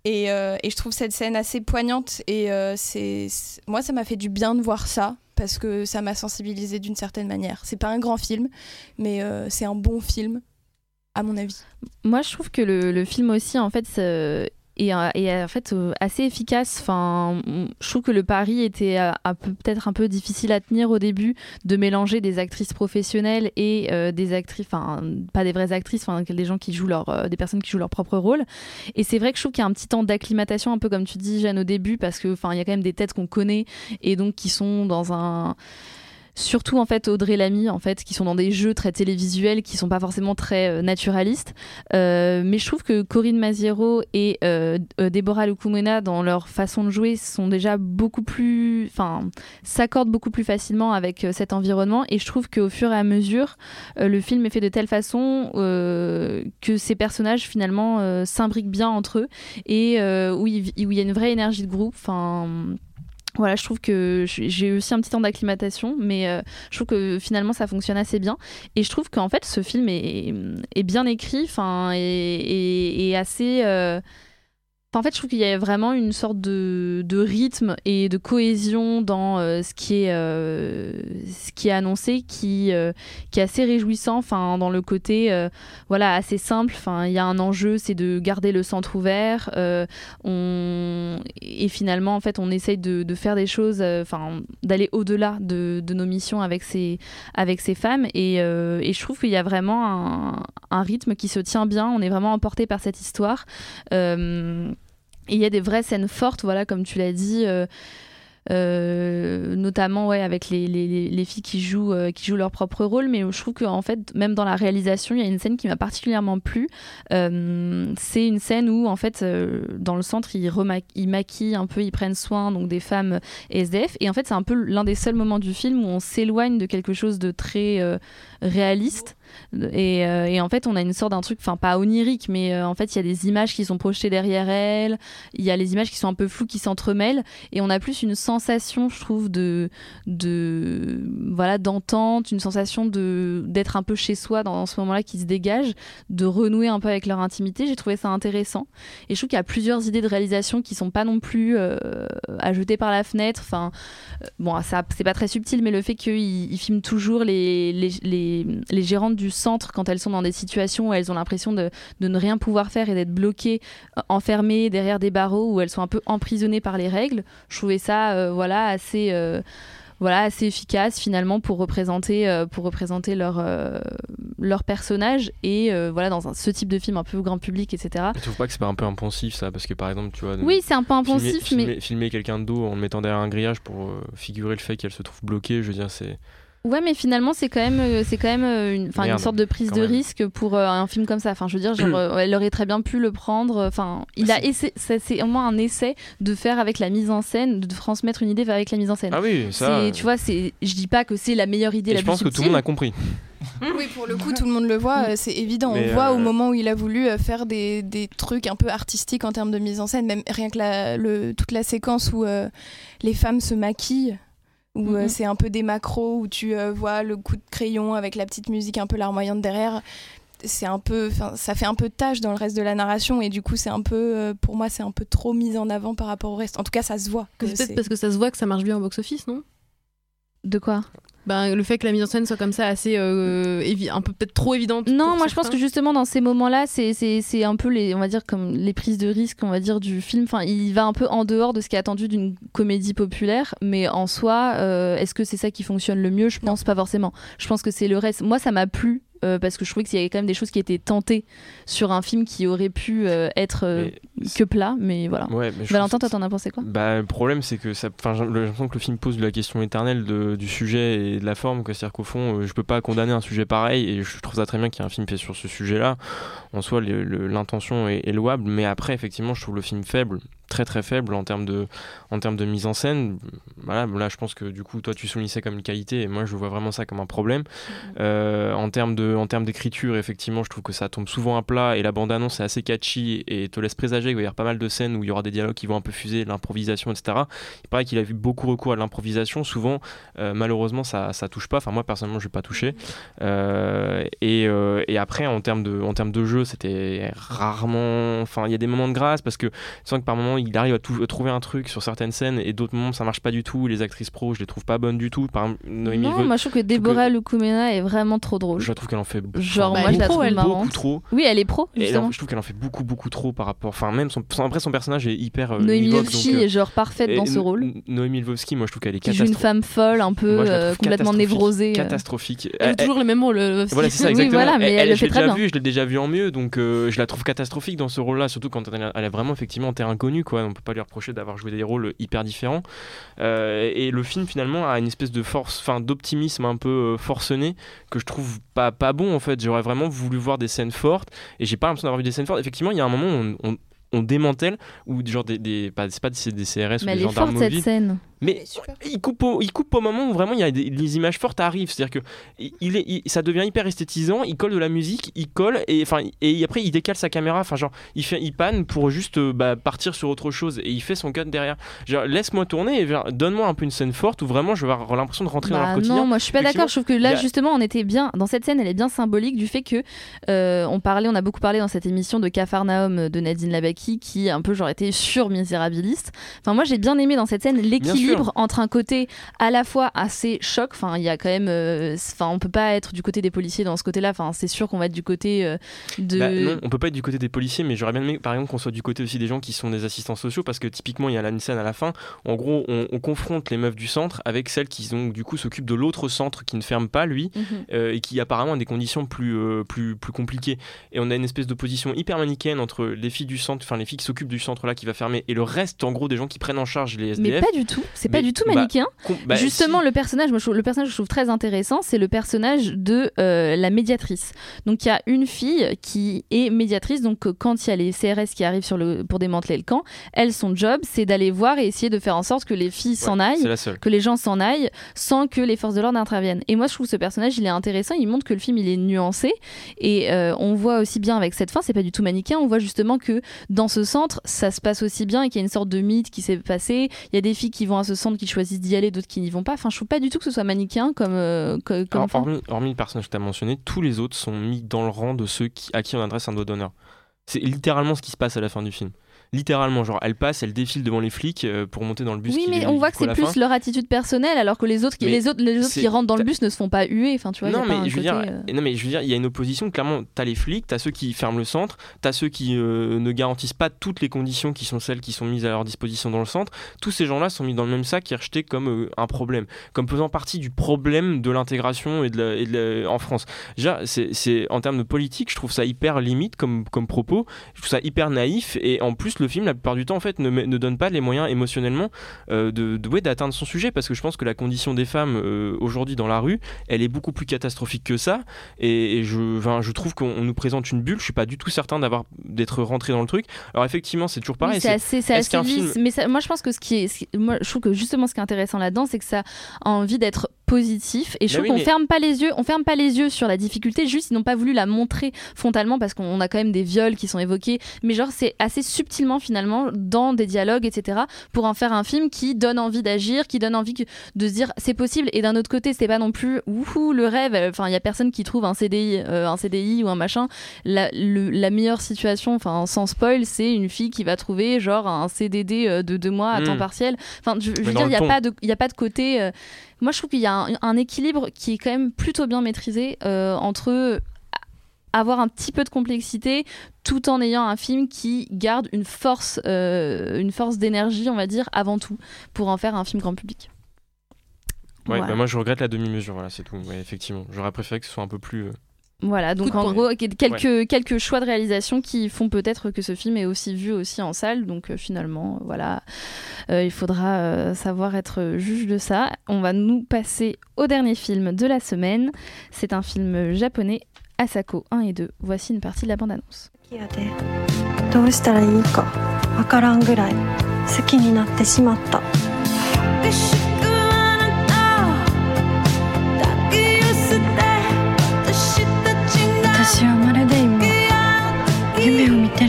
Et, et je trouve cette scène assez poignante. Et c'est- moi, ça m'a fait du bien de voir ça parce que ça m'a sensibilisé d'une certaine manière. C'est pas un grand film, mais euh, c'est un bon film, à mon avis. Moi, je trouve que le, le film aussi, en fait, euh, est, euh, est, en fait euh, assez efficace. Enfin, je trouve que le pari était euh, peut-être un peu difficile à tenir au début de mélanger des actrices professionnelles et euh, des actrices, enfin pas des vraies actrices, enfin des gens qui jouent leur, euh, des personnes qui jouent leur propre rôle. Et c'est vrai que je trouve qu'il y a un petit temps d'acclimatation, un peu comme tu dis, Jeanne, au début, parce que enfin il y a quand même des têtes qu'on connaît et donc qui sont dans un surtout en fait Audrey Lamy en fait qui sont dans des jeux très télévisuels qui sont pas forcément très euh, naturalistes. Euh, mais je trouve que Corinne Maziero et euh, euh, Deborah Lukumena dans leur façon de jouer sont déjà beaucoup plus enfin s'accordent beaucoup plus facilement avec cet environnement. Et je trouve qu'au fur et à mesure le film est fait de telle façon que ces personnages finalement s'imbriquent bien entre eux et où il où il y a une vraie énergie de groupe. Enfin voilà, je trouve que j'ai eu aussi un petit temps d'acclimatation, mais euh, je trouve que finalement ça fonctionne assez bien. Et je trouve qu'en fait ce film est, bien écrit, enfin, et assez. euh, en fait, je trouve qu'il y a vraiment une sorte de, de rythme et de cohésion dans euh, ce, qui est, euh, ce qui est annoncé qui, euh, qui est assez réjouissant, enfin, dans le côté voilà, assez simple. Enfin, il y a un enjeu, c'est de garder le centre ouvert. Et finalement, en fait, on essaye de, de faire des choses, enfin, d'aller au-delà de, de, nos missions avec ces, avec ces femmes. Et, et je trouve qu'il y a vraiment un, un, rythme qui se tient bien. On est vraiment emporté par cette histoire. Il y a des vraies scènes fortes, voilà, comme tu l'as dit. Euh, euh, notamment ouais, avec les, les, les, filles qui jouent, euh, qui jouent leur propre rôle, mais je trouve qu'en fait, même dans la réalisation, il y a une scène qui m'a particulièrement plu. c'est une scène où, en fait, dans le centre, ils, ils, maquillent un peu, ils prennent soin donc, des femmes SDF, et en fait, c'est un peu l'un des seuls moments du film où on s'éloigne de quelque chose de très réaliste. Et, euh, et, en fait, on a une sorte d'un truc, enfin pas onirique, mais euh, en fait, il y a des images qui sont projetées derrière elle, il y a les images qui sont un peu floues, qui s'entremêlent, et on a plus une sensation, je trouve, de, de voilà, d'entente, une sensation de d'être un peu chez soi dans, ce moment-là qui se dégage, de renouer un peu avec leur intimité. J'ai trouvé ça intéressant, et je trouve qu'il y a plusieurs idées de réalisation qui sont pas non plus euh, à jeter par la fenêtre. Enfin, bon, ça c'est pas très subtil, mais le fait qu'ils filment toujours les, les gérantes du centre quand elles sont dans des situations où elles ont l'impression de, de, ne rien pouvoir faire et d'être bloquées, euh, enfermées derrière des barreaux, où elles sont un peu emprisonnées par les règles. Je trouvais ça euh, voilà, assez euh, voilà, assez efficace finalement pour représenter, pour représenter leur, leur personnage et voilà, dans un, ce type de film un peu grand public, etc. Tu trouves pas que c'est pas un peu impensif ça? Parce que par exemple, tu vois. Oui, c'est un peu impensif, filmer, mais. Filmer, quelqu'un de dos en le mettant derrière un grillage pour figurer le fait qu'elle se trouve bloquée, je veux dire, c'est. Ouais, mais finalement, c'est quand même, euh, c'est quand même euh, une, une sorte de prise de risque pour euh, un film comme ça. Enfin, je veux dire, genre, elle aurait très bien pu le prendre. Enfin, il bah, a essayé, c'est au moins un essai de faire avec la mise en scène, de transmettre une idée avec la mise en scène. Ah oui, ça. Tu vois, c'est, je dis pas que c'est la meilleure idée. Et la je pense que tout le monde a compris. Oui, pour le coup, tout le monde le voit, c'est évident. on voit au moment où il a voulu faire des, des, trucs un peu artistiques en termes de mise en scène, même rien que la, le, toute la séquence où les femmes se maquillent où euh, c'est un peu des macros, où tu euh, vois le coup de crayon avec la petite musique un peu larmoyante derrière. C'est un peu, ça fait un peu de tâche dans le reste de la narration et du coup c'est un peu, euh, pour moi c'est un peu trop mis en avant par rapport au reste. En tout cas ça se voit. C'est peut-être parce que ça se voit que ça marche bien au box-office, non? De quoi? Ben, le fait que la mise en scène soit comme ça assez euh, un peu peut-être trop évidente. Non, moi je pense que justement dans ces moments-là, c'est un peu les on va dire comme les prises de risque, on va dire du film. Enfin, il va un peu en dehors de ce qui est attendu d'une comédie populaire, mais en soi, euh, est-ce que c'est ça qui fonctionne le mieux? Je pense pas forcément. Je pense que c'est le reste. Moi, ça m'a plu euh, parce que je trouvais qu'il y avait quand même des choses qui étaient tentées sur un film qui aurait pu euh, être euh, que plat, mais voilà. Valentin, toi, t'en as pensé quoi? Bah, Le problème, c'est que ça, j'ai l'impression que le film pose la question éternelle de, du sujet et de la forme. C'est-à-dire qu'au fond, je peux pas condamner un sujet pareil, et je trouve ça très bien qu'il y ait un film fait sur ce sujet-là. En soi, l'intention est, est, louable, mais après, effectivement, je trouve le film faible très très faible en termes de, en termes de mise en scène. Voilà, là je pense que du coup toi tu soulignais ça comme une qualité et moi je vois vraiment ça comme un problème. Mm-hmm. Euh, en termes de, en termes d'écriture, effectivement, je trouve que ça tombe souvent à plat et la bande annonce est assez catchy et te laisse présager qu'il va y avoir pas mal de scènes où il y aura des dialogues qui vont un peu fuser, l'improvisation, etc. Il paraît qu'il a vu beaucoup recours à l'improvisation. Souvent, euh, malheureusement, ça, ça touche pas. Enfin moi personnellement, je vais pas touché. Euh, et, et, après en termes de, en termes de jeu, c'était rarement. Enfin, il y a des moments de grâce parce que tu sens que par moments il arrive à, trouver un truc sur certaines scènes et d'autres moments ça marche pas du tout. Les actrices pro, je les trouve pas bonnes du tout. Par Noémie non, moi je trouve que Déborah Lukumena est vraiment trop drôle. Je trouve qu'elle en fait genre moi je la trouve beaucoup trop. Oui, elle est pro. Justement. je trouve qu'elle en fait beaucoup beaucoup trop par rapport. Enfin même son, après son personnage est hyper. Euh, Noémie Lvovsky euh, est genre parfaite dans ce rôle. Noémie Lvovsky, moi je trouve qu'elle est catastrophique. une femme folle, un peu euh, complètement névrosée. Catastrophique. Elle a toujours le même rôle. Voilà c'est ça exactement. mais elle le fait très bien. Je l'ai déjà vu en mieux, donc je la trouve catastrophique dans ce rôle-là, surtout quand elle est vraiment effectivement terrain connu quoi. On peut pas lui reprocher d'avoir joué des rôles hyper différents. Euh, et le film finalement a une espèce de force, enfin d'optimisme un peu euh, forcené que je trouve pas, pas bon en fait. J'aurais vraiment voulu voir des scènes fortes et j'ai pas l'impression d'avoir vu des scènes fortes. Effectivement, il y a un moment où on, on démantèle ou genre des, des pas, c'est pas des, des CRS mais ou des gendarmes cette scène mais il coupe, au, il coupe au moment où vraiment il y a des, les images fortes arrivent. C'est-à-dire que il est, ça devient hyper esthétisant. Il colle de la musique, il colle et enfin et après il décale sa caméra. Enfin genre il fait, il panne pour juste euh, bah, partir sur autre chose et il fait son cut derrière. Laisse-moi tourner et donne-moi un peu une scène forte où vraiment je vais avoir l'impression de rentrer dans leur bah quotidien. Non, moi je suis pas d'accord. Je trouve que là justement on était bien dans cette scène. Elle est bien symbolique du fait que euh, on parlait, on a beaucoup parlé dans cette émission de Cafarnaum de Nadine Jackie qui un peu genre était sur misérabiliste. Enfin moi j'ai bien aimé dans cette scène l'équilibre entre un côté à la fois assez choc. Enfin il y a quand même, euh, enfin on peut pas être du côté des policiers dans ce côté-là. Enfin c'est sûr qu'on va être du côté euh, de. Bah, non, on peut pas être du côté des policiers, mais j'aurais bien aimé par exemple qu'on soit du côté aussi des gens qui sont des assistants sociaux parce que typiquement il y a la scène à la fin. En gros on, on confronte les meufs du centre avec celles qui du coup s'occupent de l'autre centre qui ne ferme pas lui Mhm. euh, et qui apparemment a des conditions plus, euh, plus, plus compliquées. Et on a une espèce d'opposition hyper manichéenne entre les filles du centre, enfin les filles qui s'occupent du centre là qui va fermer et le reste en gros des gens qui prennent en charge les Mais SDF. pas du tout, c'est pas du tout bah, manichéen. bah, Justement, le personnage, moi, je trouve- le personnage que je trouve très intéressant, c'est le personnage de euh, la médiatrice. Donc il y a une fille qui est médiatrice, donc euh, quand il y a les CRS qui arrivent sur le, pour démanteler le camp, elle, son job, c'est d'aller voir et essayer de faire en sorte que les filles s'en Ouais, aillent, que les gens s'en aillent, sans que les forces de l'ordre interviennent. Et moi, je trouve ce personnage, il est intéressant, il montre que le film, il est nuancé, et euh, on voit aussi bien avec cette fin, c'est pas du tout manichéen, on voit justement que dans ce centre, ça se passe aussi bien et qu'il y a une sorte de mythe qui s'est passé. Il y a des filles qui vont à ce centre qui choisissent d'y aller, d'autres qui n'y vont pas. Enfin, je trouve pas du tout que ce soit manichéen comme, euh, comme Alors, hormis, hormis le personnage que tu as mentionné, tous les autres sont mis dans le rang de ceux qui, à qui on adresse un doigt d'honneur. C'est littéralement ce qui se passe à la fin du film. Littéralement, genre, elle passe, elle défile devant les flics euh, pour monter dans le bus. Oui, mais on voit que c'est plus fin. leur attitude personnelle, alors que les autres qui, Mais les autres, les autres qui rentrent dans le bus ne se font pas huer. Enfin, tu vois, il y a non, pas un mais je veux côté, dire, euh, non, mais je veux dire, il y a une opposition. Clairement, t'as les flics, t'as ceux qui ferment le centre, t'as ceux qui euh, ne garantissent pas toutes les conditions qui sont celles qui sont mises à leur disposition dans le centre. Tous ces gens-là sont mis dans le même sac et rejetés comme euh, un problème, comme faisant partie du problème de l'intégration et de, la- et de la- en France. Déjà, c'est- en termes de politique, je trouve ça hyper limite comme, comme propos. Je trouve ça hyper naïf et en plus, le film, la plupart du temps, en fait, ne, donne pas les moyens émotionnellement euh, de, de- ouais, d'atteindre son sujet parce que je pense que la condition des femmes euh, aujourd'hui dans la rue, elle est beaucoup plus catastrophique que ça. Et, et je, trouve qu'on on nous présente une bulle. Je suis pas du tout certain d'avoir d'être rentré dans le truc. Alors effectivement, c'est toujours pareil. Oui, c'est assez, c'est assez lisse. film Mais ça- moi, je pense que ce qui est, ce qui- moi, je trouve que justement, ce qui est intéressant là-dedans, c'est que ça a envie d'être positif. Et je trouve qu'on mais- ferme pas les yeux, on ferme pas les yeux sur la difficulté. Juste, ils n'ont pas voulu la montrer frontalement parce qu'on a quand même des viols qui sont évoqués. Mais genre, c'est assez subtilement finalement dans des dialogues, etc. Pour en faire un film qui donne envie d'agir, qui donne envie de se dire c'est possible. Et d'un autre côté, c'est pas non plus le rêve. Enfin, il y a personne qui trouve un CDI, euh, un CDI ou un machin. La, le- la meilleure situation, enfin sans spoil, c'est une fille qui va trouver genre un CDD euh, de deux mois à Mm. temps partiel. Enfin, je, je veux dire, il n'y a ton. pas de, il y a pas de côté. euh, moi, je trouve qu'il y a un, un équilibre qui est quand même plutôt bien maîtrisé euh, entre avoir un petit peu de complexité tout en ayant un film qui garde une force, euh, une force d'énergie, on va dire, avant tout, pour en faire un film grand public. Ouais, Voilà. bah moi je regrette la demi-mesure, voilà, c'est tout. Ouais, effectivement, j'aurais préféré que ce soit un peu plus. Voilà, donc en gros, quel- quelques, quelques choix de réalisation qui font peut-être que ce film est aussi vu aussi en salle. Donc euh, finalement, euh, voilà, Euh, il faudra euh, savoir être juge de ça. On va nous passer au dernier film de la semaine. C'est un film japonais, Asako 1 et 2. Voici une partie de la bande-annonce.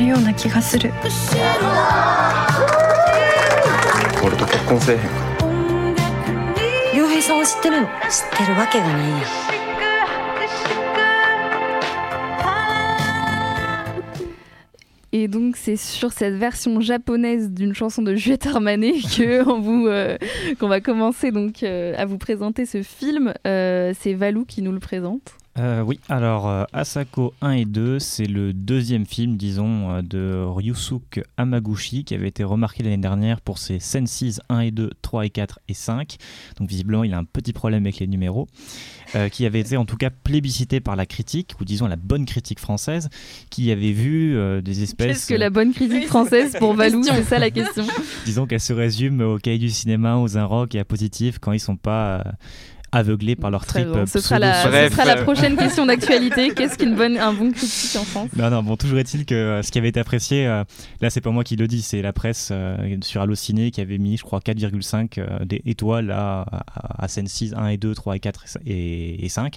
ような気がする俺と結婚せえへんか良平さんを知ってるの知ってるわけがないや Et donc c'est sur cette version japonaise d'une chanson de Juliette Armanet que on vous euh, qu'on va commencer donc euh, à vous présenter ce film. Euh, c'est Valou qui nous le présente. Euh, oui, alors euh, Asako 1 et 2, c'est le deuxième film, disons, euh, de Ryusuke Hamaguchi, qui avait été remarqué l'année dernière pour ses Senses 1 et 2, 3 et 4 et 5. Donc visiblement, il a un petit problème avec les numéros, euh, qui avait été en tout cas plébiscité par la critique, ou disons la bonne critique française, qui avait vu euh, des espèces... Qu'est-ce que la bonne critique française pour Valou C'est ça la question. disons qu'elle se résume au cahier du cinéma, aux un rock et à positif quand ils sont pas euh, aveuglés par leur Très trip. bon. euh, Ce sera la, pseudo- ce sera la prochaine question d'actualité. Qu'est-ce qu'une bonne, un bon critique en France? Non, non, bon, toujours est-il que euh, ce qui avait été apprécié, euh, là, c'est pas moi qui le dis, c'est la presse euh, sur Allociné qui avait mis, je crois, 4,5 euh, des étoiles à, à, à Sense 1 et 2, 3 et 4 et, et 5,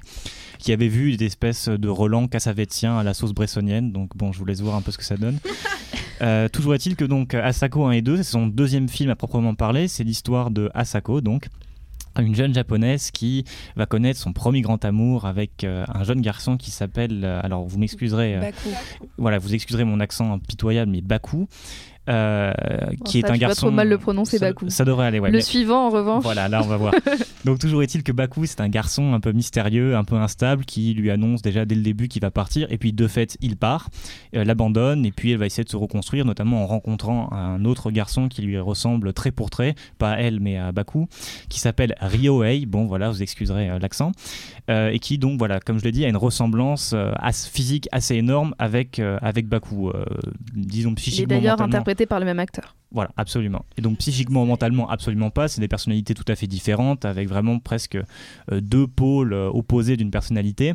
qui avait vu des espèces de Roland cassavétien à la sauce bressonienne. Donc, bon, je vous laisse voir un peu ce que ça donne. Euh, toujours est-il que donc Asako 1 et 2, c'est son deuxième film à proprement parler, c'est l'histoire de Asako, donc une jeune japonaise qui va connaître son premier grand amour avec euh, un jeune garçon qui s'appelle, euh, alors vous m'excuserez, euh, Baku. voilà, vous excuserez mon accent impitoyable, mais Baku, euh, qui ça, est un garçon. trop mal le prononcer, ça, Baku. Ça devrait aller, ouais. le mais- suivant, en revanche. Voilà, là on va voir. Donc toujours est-il que Baku, c'est un garçon un peu mystérieux, un peu instable, qui lui annonce déjà dès le début qu'il va partir, et puis de fait il part, euh, l'abandonne, et puis elle va essayer de se reconstruire, notamment en rencontrant un autre garçon qui lui ressemble trait pour trait, pas à elle mais à Baku, qui s'appelle Ryohei, bon voilà, vous excuserez euh, l'accent, euh, et qui donc voilà, comme je l'ai dit, a une ressemblance euh, as- physique assez énorme avec, euh, avec Baku, euh, disons Il est psychiquement. d'ailleurs interprété par le même acteur. Voilà, absolument. Et donc psychiquement, mentalement, absolument pas. C'est des personnalités tout à fait différentes, avec vraiment presque euh, deux pôles euh, opposés d'une personnalité.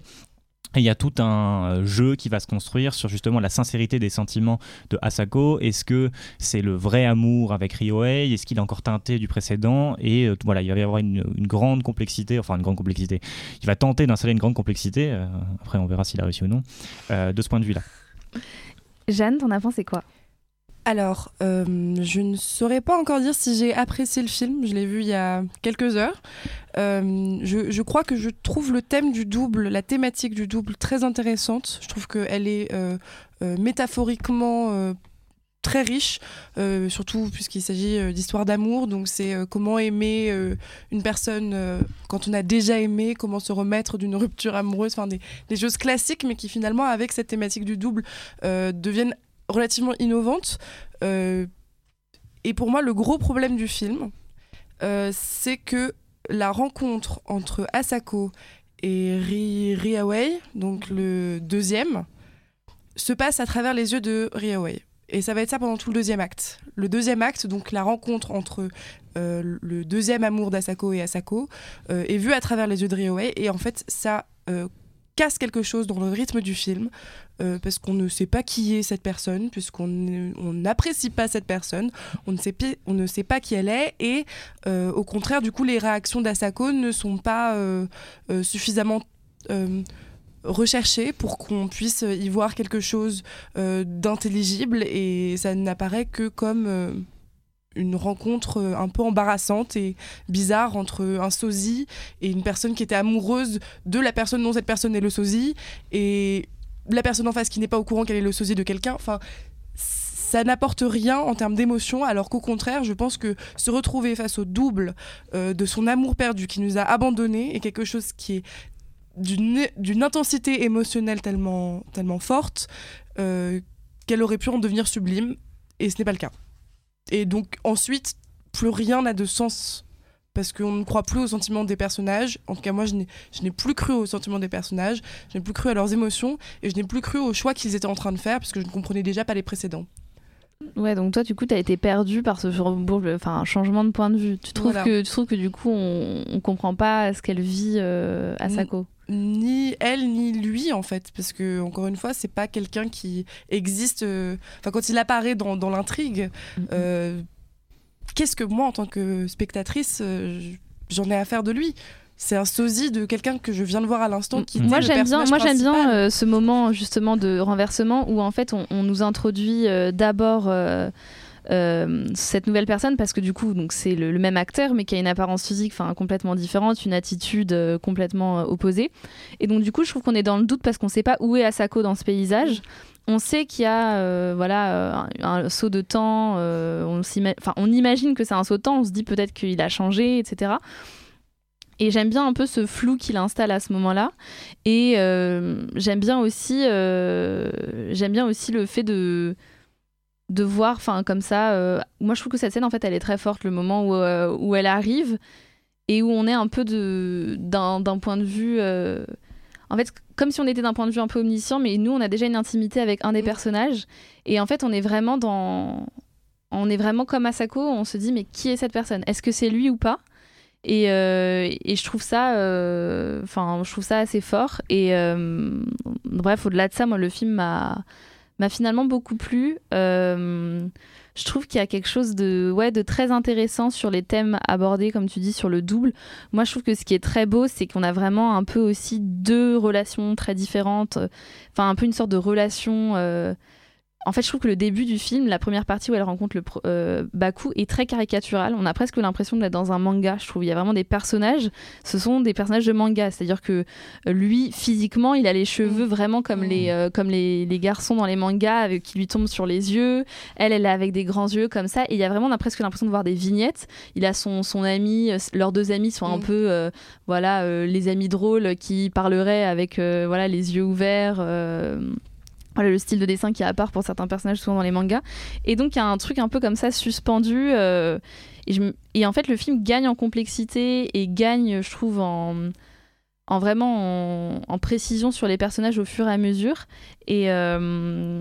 Et il y a tout un euh, jeu qui va se construire sur justement la sincérité des sentiments de Asako. Est-ce que c'est le vrai amour avec Ryohei? Est-ce qu'il est encore teinté du précédent? Et euh, voilà, il va y avoir une, grande complexité, enfin une grande complexité. Il va tenter d'installer une grande complexité. euh, après, on verra s'il a réussi ou non. de ce point de vue-là. Jeanne, t'en as pensé quoi? Alors, euh, je ne saurais pas encore dire si j'ai apprécié le film. Je l'ai vu il y a quelques heures. Euh, je, crois que je trouve le thème du double, la thématique du double très intéressante. Je trouve qu'elle est euh, métaphoriquement très riche, surtout puisqu'il s'agit euh, d'histoire d'amour. Donc c'est comment aimer une personne quand on a déjà aimé, comment se remettre d'une rupture amoureuse, enfin des, des choses classiques, mais qui finalement avec cette thématique du double deviennent relativement innovantes. Euh, et pour moi, le gros problème du film, euh, c'est que la rencontre entre Asako et Ri donc le deuxième, se passe à travers les yeux de Riawei. Et ça va être ça pendant tout le deuxième acte. Le deuxième acte, donc la rencontre entre euh, le deuxième amour d'Asako et Asako, est vue à travers les yeux de Riawei. Et en fait, ça casse quelque chose dans le rythme du film, euh, parce qu'on ne sait pas qui est cette personne, puisqu'on n'apprécie pas cette personne, on ne, sait, on ne sait pas qui elle est, et euh, au contraire, du coup, les réactions d'Asako ne sont pas euh, suffisamment recherchées pour qu'on puisse y voir quelque chose d'intelligible, et ça n'apparaît que comme... une rencontre euh, un peu embarrassante et bizarre entre un sosie et une personne qui était amoureuse de la personne dont cette personne est le sosie et la personne en face qui n'est pas au courant qu'elle est le sosie de quelqu'un. Enfin, ça n'apporte rien en termes d'émotion, alors qu'au contraire, je pense que se retrouver face au double euh, de son amour perdu qui nous a abandonnés est quelque chose qui est d'une intensité émotionnelle tellement, tellement forte euh, qu'elle aurait pu en devenir sublime, et ce n'est pas le cas. Et donc ensuite, plus rien n'a de sens parce qu'on ne croit plus aux sentiments des personnages. En tout cas, moi, je n'ai- plus cru aux sentiments des personnages, je n'ai plus cru à leurs émotions, et je n'ai plus cru aux choix qu'ils étaient en train de faire, parce que je ne comprenais déjà pas les précédents. Ouais, donc toi, du coup, t'as été perdu par ce enfin, changement de point de vue. Tu trouves, Voilà. que, tu trouves que du coup, on, on comprend pas ce qu'elle vit euh, à Sako Ni elle ni lui en fait, parce que encore une fois, c'est pas quelqu'un qui existe. euh, Enfin, quand il apparaît dans, dans l'intrigue, euh, qu'est-ce que moi, en tant que spectatrice, euh, j'en ai à faire de lui? C'est un sosie de quelqu'un que je viens de voir à l'instant qui Moi j'aime bien, moi j'aime bien euh, ce moment justement de renversement où en fait on, on nous introduit euh, d'abord euh, euh, cette nouvelle personne parce que du coup donc c'est le, le même acteur mais qui a une apparence physique enfin complètement différente, une attitude euh, complètement euh, opposée et donc du coup je trouve qu'on est dans le doute parce qu'on sait pas où est Asako dans ce paysage. On sait qu'il y a euh, voilà un, un saut de temps, euh, on, on imagine que c'est un saut de temps, on se dit peut-être qu'il a changé, etc. Et j'aime bien un peu ce flou qu'il installe à ce moment-là. Et euh, j'aime bien aussi, euh, j'aime bien aussi le fait de de voir, enfin comme ça. euh, moi, je trouve que cette scène, en fait, elle est très forte. Le moment où, où elle arrive et où on est un peu de d'un point de vue. en fait, comme si on était d'un point de vue un peu omniscient, mais nous, on a déjà une intimité avec un des personnages. Et en fait, on est vraiment dans. On est vraiment comme Asako, on se dit, mais qui est cette personne? Est-ce que c'est lui ou pas? Et, euh, et je trouve ça euh, enfin je trouve ça assez fort. Et euh, bref au-delà de ça moi le film m'a m'a finalement beaucoup plu. Je trouve qu'il y a quelque chose de ouais de très intéressant sur les thèmes abordés comme tu dis sur le double. Moi je trouve que ce qui est très beau c'est qu'on a vraiment un peu aussi deux relations très différentes. Enfin un peu une sorte de relation en fait, je trouve que le début du film, la première partie où elle rencontre le euh, Baku, est très caricaturale. On a presque l'impression d'être dans un manga. Je trouve il y a vraiment des personnages. Ce sont des personnages de manga, c'est-à-dire que euh, lui, physiquement, il a les cheveux Mm. vraiment comme les comme les, les garçons dans les mangas, avec, qui lui tombent sur les yeux. Elle, elle est avec des grands yeux comme ça. Et il y a vraiment on a presque l'impression de voir des vignettes. Il a son son ami, euh, leurs deux amis sont un Mm. peu euh, voilà euh, les amis drôles qui parleraient avec euh, voilà les yeux ouverts. Le style de dessin qui est à part pour certains personnages souvent dans les mangas. Et donc il y a un truc un peu comme ça suspendu euh, et, en fait le film gagne en complexité et gagne je trouve en, en vraiment en, précision sur les personnages au fur et à mesure. Et, euh,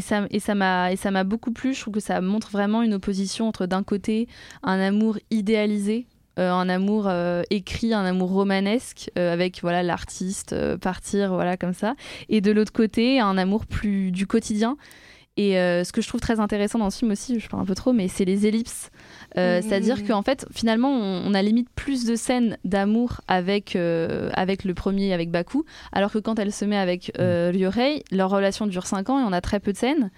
ça et ça m'a beaucoup plu. Je trouve que ça montre vraiment une opposition entre d'un côté un amour idéalisé un amour euh, écrit, un amour romanesque euh, avec voilà l'artiste euh, partir voilà comme ça, et de l'autre côté un amour plus du quotidien. Et euh, ce que je trouve très intéressant dans ce film aussi, je parle un peu trop, mais c'est les ellipses. Euh, Mhm. C'est-à-dire qu'en fait, finalement, on, on a limite plus de scènes d'amour avec, euh, avec le premier, avec Baku, alors que quand elle se met avec euh, Ryorei, leur relation dure 5 ans et on a très peu de scènes.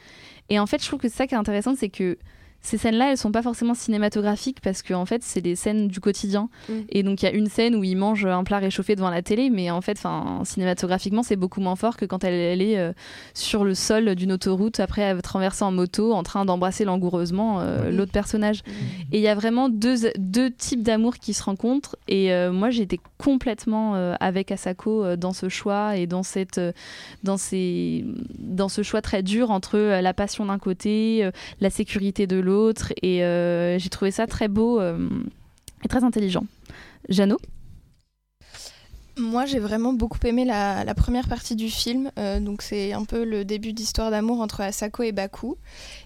Et en fait, je trouve que c'est ça qui est intéressant, c'est que ces scènes-là, elles sont pas forcément cinématographiques parce que en fait, c'est des scènes du quotidien. Mm. Et donc, il y a une scène où il mange un plat réchauffé devant la télé, mais en fait, enfin, cinématographiquement, c'est beaucoup moins fort que quand elle, elle est euh, sur le sol d'une autoroute après être renversée en moto, en train d'embrasser langoureusement euh, Mm. l'autre personnage. Et il y a vraiment deux, deux types d'amour qui se rencontrent. Et euh, moi, j'étais complètement euh, avec Asako dans ce choix et dans, cette, dans, ces, dans ce choix très dur entre la passion d'un côté, la sécurité de l'autre. Et euh, j'ai trouvé ça très beau euh, et très intelligent. Jeannot Moi, j'ai vraiment beaucoup aimé la, première partie du film. Euh, donc, c'est un peu le début d'histoire d'amour entre Asako et Baku.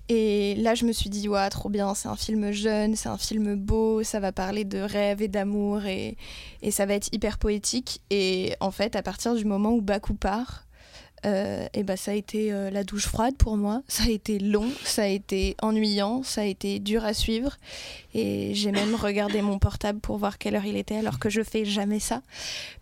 Et là, je me suis dit, ouais, trop bien, c'est un film jeune, c'est un film beau, ça va parler de rêve et d'amour et, et ça va être hyper poétique. Et en fait, à partir du moment où Baku part, euh, et ben ça a été euh, la douche froide pour moi. Ça a été long, ça a été ennuyant, ça a été dur à suivre. Et j'ai même regardé mon portable pour voir quelle heure il était, alors que je fais jamais ça.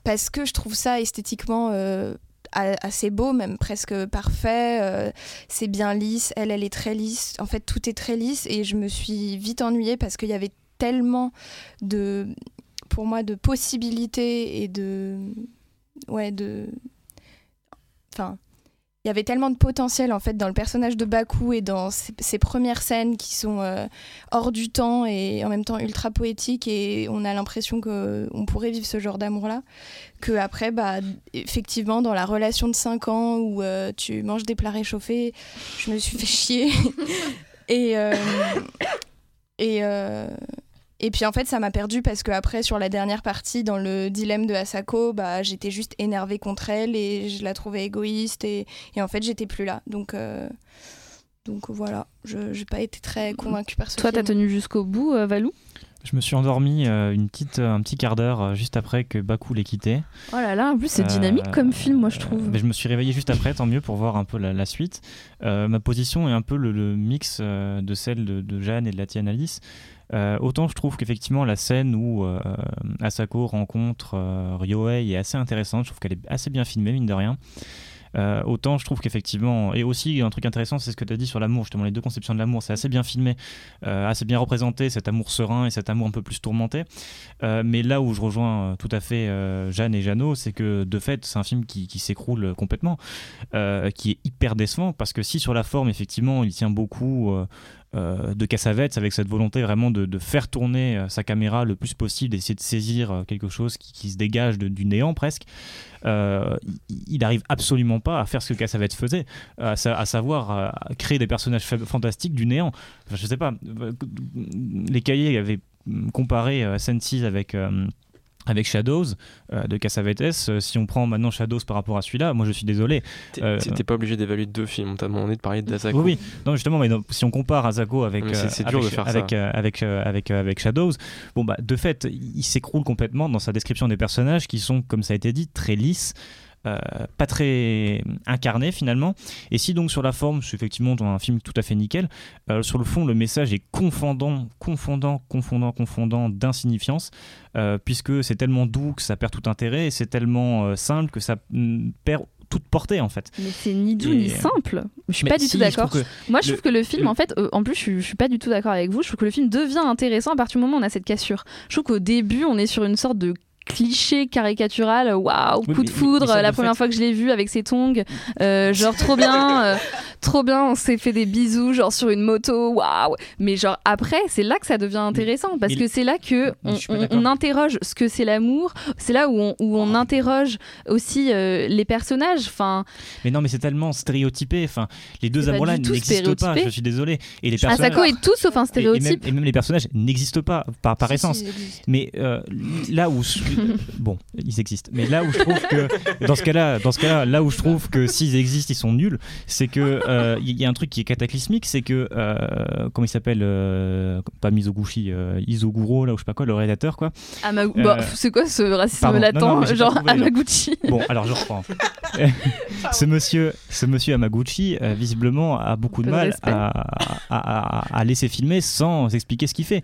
Parce que je trouve ça esthétiquement euh, assez beau, même presque parfait. c'est bien lisse, elle, elle est très lisse. En fait, tout est très lisse. Et je me suis vite ennuyée parce qu'il y avait tellement de, pour moi, de possibilités et de. Ouais, de enfin il y avait tellement de potentiel en fait dans le personnage de Baku et dans ses, premières scènes qui sont euh, hors du temps et en même temps ultra poétiques et on a l'impression que on pourrait vivre ce genre d'amour là que après bah effectivement dans la relation de 5 ans où euh, tu manges des plats réchauffés je me suis fait chier. Et euh, et et puis en fait, ça m'a perdu parce que après, sur la dernière partie, dans le dilemme de Asako, bah, j'étais juste énervée contre elle et je la trouvais égoïste et, et en fait, j'étais plus là. Donc, euh, donc voilà, je n'ai pas été très convaincue par ce Toi, t'as tenu jusqu'au bout, euh, Valou? Je me suis endormi euh, une petite, un petit quart d'heure euh, juste après que Baku l'ait quitté. Oh là là, en plus, c'est Euh, dynamique comme film, moi, je trouve. Mais je me suis réveillé juste après, tant mieux pour voir un peu la, la suite. Euh, ma position est un peu le, le mix euh, de celle de, de Jeanne et de la tienne Alice. Euh, autant je trouve qu'effectivement la scène où euh, Asako rencontre euh, Ryohei est assez intéressante, je trouve qu'elle est assez bien filmée mine de rien. Euh, autant je trouve qu'effectivement, et aussi un truc intéressant, c'est ce que tu as dit sur l'amour, justement les deux conceptions de l'amour, c'est assez bien filmé, assez bien représenté, cet amour serein et cet amour un peu plus tourmenté. Mais là où je rejoins tout à fait Jeanne et Jeannot, c'est que de fait, c'est un film qui, s'écroule complètement, qui est hyper décevant, parce que si sur la forme, effectivement, il tient beaucoup. Euh, de Cassavetes avec cette volonté vraiment de, faire tourner euh, sa caméra le plus possible, d'essayer de saisir euh, quelque chose qui, se dégage du néant presque. Il- n'arrive absolument pas à faire ce que Cassavetes faisait, à, sa- à savoir créer des personnages fa- fantastiques du néant. Enfin, je sais pas, les cahiers avaient mm, comparé Senses avec. Avec Shadows euh, de Cassavetes, Euh, si on prend maintenant Shadows par rapport à celui-là, moi je suis désolé. Euh, t'es pas obligé d'évaluer deux films, on t'a demandé de parler d'Asako. oui, oui. Non, justement, mais non, si on compare Asako avec, avec Shadows, bon, bah, de fait, il s'écroule complètement dans sa description des personnages qui sont, comme ça a été dit, très lisses. Euh, pas très incarnés finalement et si donc sur la forme c'est effectivement un film tout à fait nickel euh, sur le fond le message est confondant confondant confondant confondant d'insignifiance euh, puisque c'est tellement doux que ça perd tout intérêt et c'est tellement simple que ça mm, perd toute portée en fait. Mais c'est ni doux Et- ni simple. Je suis Mais pas du si, tout d'accord. Moi, je le- trouve que le film, en fait, euh, en plus, je je suis pas du tout d'accord avec vous. Je trouve que le film devient intéressant à partir du moment où on a cette cassure. Je trouve qu'au début, on est sur une sorte de cliché caricatural waouh coup de foudre mais la première fait- fois que je l'ai vu avec ses tongs euh, genre trop bien euh, trop bien on s'est fait des bisous genre sur une moto waouh mais genre après c'est là que ça devient intéressant parce que c'est là que on, interroge ce que c'est l'amour c'est là où on, où on interroge aussi euh, les personnages enfin Mais non, mais c'est tellement stéréotypé. Enfin, les deux amours-là n'existent pas. Je suis désolé. Et les personnages. Asako est tout sauf un Et- Et, même, stéréotype et même les personnages n'existent pas par, par essence. si, mais euh, là où bon, ils existent. Mais là où je trouve que dans ce cas-là, dans ce cas-là, là où je trouve que s'ils existent, ils sont nuls, c'est que euh, il y a un truc qui est cataclysmique, c'est que euh, comment il s'appelle, euh, pas Mizoguchi, Izoguro, là où je sais pas quoi, le réalisateur quoi. Bah, c'est quoi ce racisme latent genre trouvé. Amaguchi? Bon, alors je reprends. ce monsieur, ce monsieur Amaguchi, visiblement, a beaucoup de mal à, à- laisser filmer sans expliquer ce qu'il fait.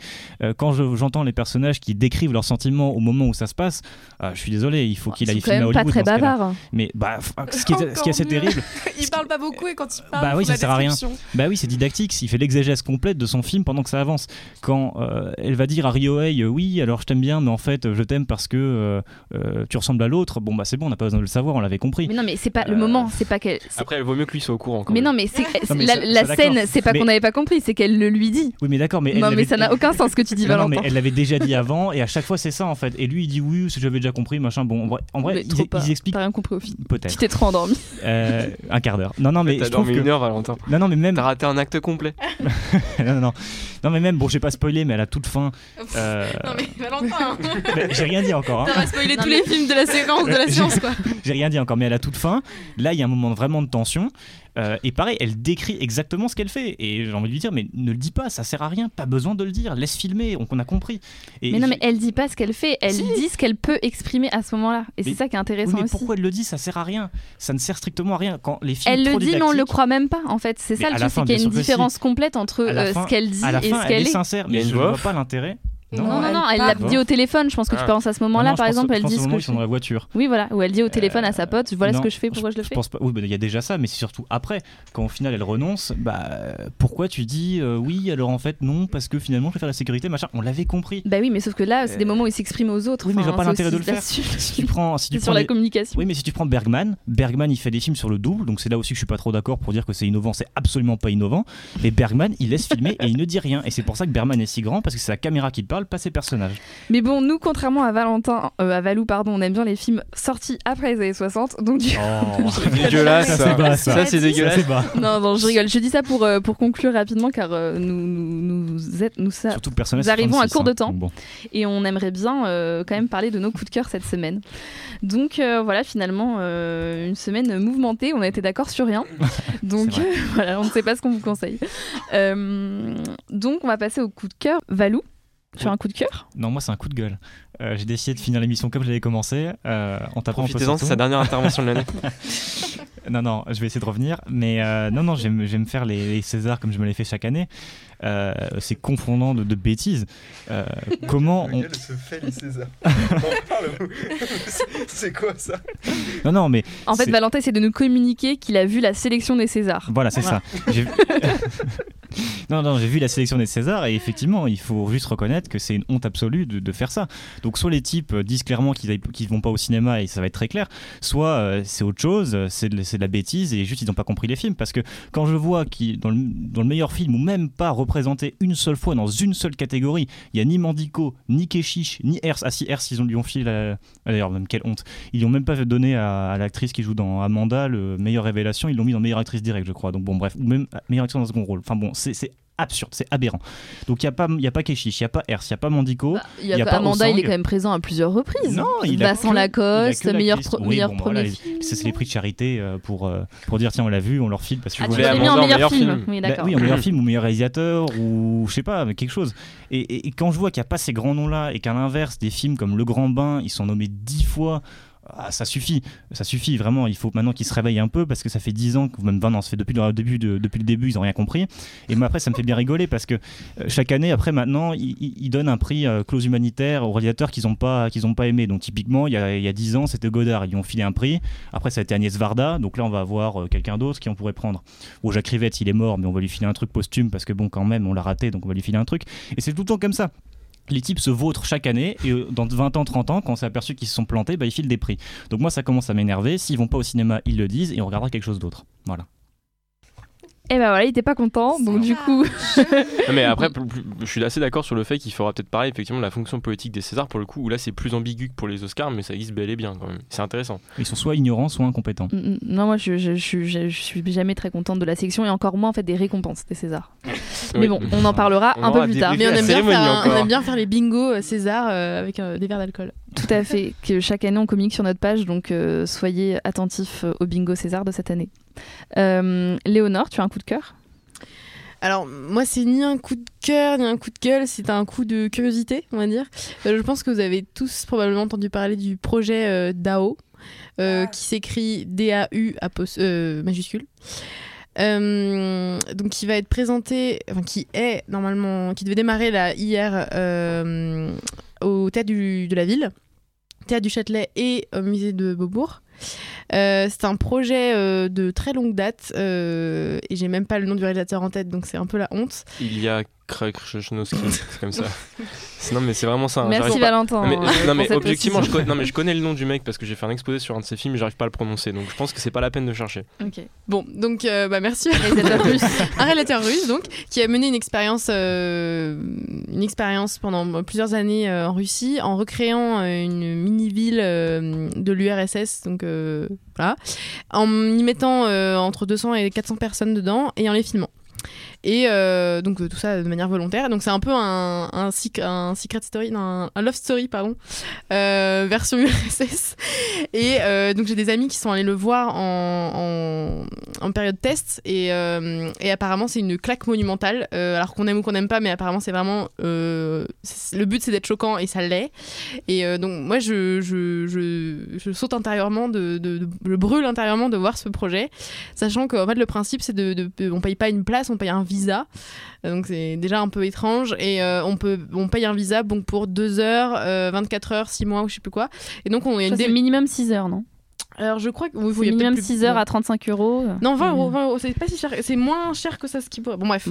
Quand je- j'entends les personnages qui décrivent leurs sentiments au moment où ça se passe, euh, je suis désolé, il faut qu'il Ils aille filmer à même pas Hollywood. très cas-là. bavards. Mais bah, f- ce qui est, ce qui est assez mieux. terrible. il parle pas beaucoup et quand il parle, Bah il oui, ça la sert à rien. Bah oui, c'est didactique. Il fait l'exégèse complète de son film pendant que ça avance. Quand euh, elle va dire à Ryohei, euh, oui, alors je t'aime bien, mais en fait, je t'aime parce que euh, euh, tu ressembles à l'autre. Bon, bah c'est bon, on n'a pas besoin de le savoir, on l'avait compris. mais non mais c'est pas le Euh, moment c'est pas qu'elle Après, il vaut mieux que lui soit au courant. Quand mais même. non mais la, ça- la ça, scène c'est pas Mais- qu'on n'avait pas compris c'est qu'elle le lui dit Oui, mais d'accord, mais non mais ça n'a aucun sens ce que tu dis Valentin mais elle l'avait déjà dit avant, et à chaque fois c'est ça en fait. Et lui il dit oui, si j'avais déjà compris, machin. Bon, en vrai, en vrai Mais ils, ils expliquent t'as rien compris au film peut-être. tu t'es trop endormi Euh, un quart d'heure. Non, non, mais T'as je trouve dormi que. une heure, Valentin. Non, non, mais même. T'as raté un acte complet. non, non, non. Non, mais même, bon, j'ai pas spoilé, mais à la toute fin. euh, Non mais Valentin mais j'ai rien dit encore. Hein. T'as spoilé tous les films de la séquence de la science quoi J'ai rien dit encore, mais à la toute fin, là, il y a un moment vraiment de tension. Euh, et pareil, elle décrit exactement ce qu'elle fait. Et j'ai envie de lui dire, mais ne le dis pas, ça sert à rien, pas besoin de le dire, laisse filmer, on, on a compris. Et mais non je- mais elle dit pas ce qu'elle fait elle Si. dit ce qu'elle peut exprimer à ce moment-là et Mais- c'est ça qui est Oui, intéressant mais aussi pourquoi elle le dit Ça sert à rien. Ça ne sert strictement à rien. Quand les films elle le dit mais on le didactiques- croit même pas en fait c'est Mais ça le truc c'est qu'il y a une si. différence complète entre euh, fin- ce qu'elle dit à la et fin, ce elle qu'elle est est sincère, mais je ne vois pas l'intérêt. Non non non elle- elle Ah, l'a dit au téléphone je pense que Ah. tu penses à ce moment Non, là non, par exemple elle dit moment ils sont dans la voiture. oui voilà où elle dit au téléphone à Euh, sa pote voilà ce que je fais pourquoi je le fais pense pas. Oui, il y a déjà ça, mais c'est surtout après, quand au final elle renonce, bah euh, pourquoi tu dis euh, oui, alors en fait non, parce que finalement je vais faire la sécurité, machin. On l'avait compris. Bah oui, mais sauf que là, c'est des Euh, moments où il s'exprime aux autres. Oui, mais je vois pas l'intérêt de le faire. Si tu prends, si tu C'est prends sur la les- communication. Oui, mais si tu prends Bergman, Bergman il fait des films sur le double, donc c'est là aussi que je suis pas trop d'accord pour dire que c'est innovant, c'est absolument pas innovant. Mais Bergman il laisse filmer et il ne dit rien, et c'est pour ça que Bergman est si grand parce que c'est la caméra qui parle, pas ses personnages. Mais bon, nous, contrairement à Valentin, euh, à Valou, pardon, on aime bien les films sortis après les années 60. Donc du Oh, C'est dégueulasse, Ça, ça. c'est bas, ça. Ça, c'est dégueulasse. Non, non, je rigole. Je dis ça pour, euh, pour conclure rapidement car euh, nous, nous, nous, êtes- nous, ça- nous arrivons à 36, court de temps bon. et on aimerait bien euh, quand même parler de nos coups de cœur cette semaine. Donc euh, voilà, finalement, euh, une semaine mouvementée. On a été d'accord sur rien. Donc euh, voilà, on ne sait pas ce qu'on vous conseille. Euh, donc on va passer au coup de cœur. Valou, tu as un coup de cœur? Non, moi c'est un coup de gueule. Euh, J'ai décidé de finir l'émission comme je l'avais commencé, euh, en tapant Profitez-en, c'est sa dernière intervention de l'année. non, non, je vais essayer de revenir. Mais euh, non, non, j'aime j'aime faire les, les Césars comme je me les fais chaque année. Euh, c'est confondant de, de bêtises. Euh, comment on... se fait les Césars. C'est quoi ça Non, non, mais... En fait, c'est- Valentin essaie de nous communiquer qu'il a vu la sélection des Césars. Voilà, c'est ça. J'ai- non, non, j'ai vu la sélection des Césars et effectivement, il faut juste reconnaître que c'est une honte absolue de, de faire ça. Donc, soit les types euh, disent clairement qu'ils aillent- qu'ils vont pas au cinéma et ça va être très clair, soit euh, c'est autre chose, c'est de, c'est de la bêtise et juste ils n'ont pas compris les films. Parce que quand je vois qu'ils, dans le, dans le meilleur film, ou même pas représenté une seule fois dans une seule catégorie, il y a ni Mandico, ni Keshish, ni Hers. Ah si, Hers, ils ont, lui ont filé la. ah, D'ailleurs, même quelle honte. Ils lui ont même pas donné à, à l'actrice qui joue dans Amanda le meilleure révélation, ils l'ont mis dans meilleure actrice directe, je crois. Donc bon, bref, ou même euh, meilleure actrice dans un second rôle. Enfin bon, c'est absurde, c'est aberrant. Donc il n'y a pas, il y a pas Keshish, il n'y a pas Hers, il n'y a pas Mandico. Il y a pas- Amanda, il est quand même présent à plusieurs reprises. Non, il a Vincent que- Lacoste, il a que meilleur, pro- Oui, meilleur bon, premier voilà, film. C'est les prix de charité euh, pour, euh, pour dire tiens, on l'a vu, on leur file parce que Ah, vous voulez- en meilleur film. Oui, Bah oui, en meilleur film ou meilleur réalisateur ou je sais pas, mais quelque chose. Et, et- et quand je vois qu'il n'y a pas ces grands noms-là et qu'à l'inverse, des films comme Le Grand Bain, ils sont nommés dix fois. Ah, ça suffit, ça suffit vraiment. Il faut maintenant qu'ils se réveillent un peu parce que ça fait 10 ans, même 20 ans, ça fait depuis le début, de, depuis le début, ils n'ont rien compris. Et moi après, ça me fait bien rigoler parce que euh, chaque année, après maintenant, ils, donnent un prix euh, clause humanitaire aux réalisateurs qu'ils n'ont pas, qu'ils pas aimé. Donc typiquement, il y, a, il y a 10 ans, c'était Godard, ils ont filé un prix. Après, ça a été Agnès Varda. Donc là, on va avoir euh, quelqu'un d'autre qui on pourrait prendre. Bon, Jacques Rivette, il est mort, mais on va lui filer un truc posthume parce que bon, quand même, on l'a raté, donc on va lui filer un truc. Et c'est tout le temps comme ça les types se vautrent chaque année et euh, dans 20 ans, 30 ans, quand on s'est aperçu qu'ils se sont plantés, bah, ils filent des prix. Donc moi, ça commence à m'énerver. S'ils vont pas au cinéma, ils le disent et on regardera quelque chose d'autre. Voilà. Et ben voilà, il était pas content, donc du coup. Non, mais après, je suis assez d'accord sur le fait qu'il faudra peut-être parler effectivement de la fonction politique des Césars pour le coup, où là c'est plus ambigu que pour les Oscars, mais ça existe bel et bien quand même. C'est intéressant. Ils sont soit ignorants, soit incompétents. Mm, mm. Non, moi je, je, je, suis- je, je suis jamais très contente de la section et encore moins en fait des récompenses des Césars. Mais Oui. bon, on en parlera On un peu plus tard. Mais on aime, bien faire, un- on encore. aime bien faire les bingos euh, César euh, avec euh, des verres d'alcool. Tout à fait, que chaque année on communique sur notre page, donc euh, soyez attentifs au bingo César de cette année. Euh, Léonore, tu as un coup de cœur? Alors, moi, c'est ni un coup de cœur, ni un coup de gueule, c'est un coup de curiosité, on va dire. Euh, je pense que vous avez tous probablement entendu parler du projet euh, DAO, euh, qui s'écrit D-A-U euh, majuscule. Euh, donc qui va être présenté, enfin qui est normalement, qui devait démarrer là hier euh, au théâtre du- de la ville, théâtre du Châtelet et au musée de Beaubourg. Euh, c'est un projet euh, de très longue date euh, et j'ai même pas le nom du réalisateur en tête donc c'est un peu la honte. Krasnowski, c'est comme ça. Non mais c'est vraiment ça. hein, Merci j'arrive pas- Valentin, Non mais, non, mais objectivement, je non, mais je connais le nom du mec parce que j'ai fait un exposé sur un de ses films, et j'arrive pas à le prononcer, donc je pense que c'est pas la peine de chercher. Ok. Bon, donc euh, bah, merci. Réalisateur russe. un réalisateur russe donc qui a mené une expérience, euh, une expérience pendant plusieurs années euh, en Russie en recréant euh, une mini ville de l'URSS donc euh, voilà, en y mettant euh, entre 200 et 400 personnes dedans et en les filmant. Et euh, donc euh, tout ça de manière volontaire. Donc c'est un peu un, un, sec- un secret story, un, love story pardon, euh, version URSS. Et donc j'ai des amis qui sont allés le voir en, en, en période test et, et apparemment c'est une claque monumentale. Alors qu'on aime ou qu'on n'aime pas, mais apparemment c'est vraiment le but c'est d'être choquant et ça l'est. Et donc moi je, je, je, je saute intérieurement, de, de, de- je brûle intérieurement de voir ce projet, sachant qu'en fait le principe c'est de, de, on paye pas une place, on paye un visa. Euh, Donc c'est déjà un peu étrange et euh, on peut on paye un visa donc pour 2 heures, euh, 24 heures, 6 mois ou je sais plus quoi. Et donc on Je a une dé- minimum 6 heures, non? Alors je crois que oui, il y minimum peut-être plus- 6 heures à 35 euros. Non, 20 Mm. euros, 20 euros, c'est pas si cher, c'est moins cher que ça ce qui pourrait. Bon, Mm. bref.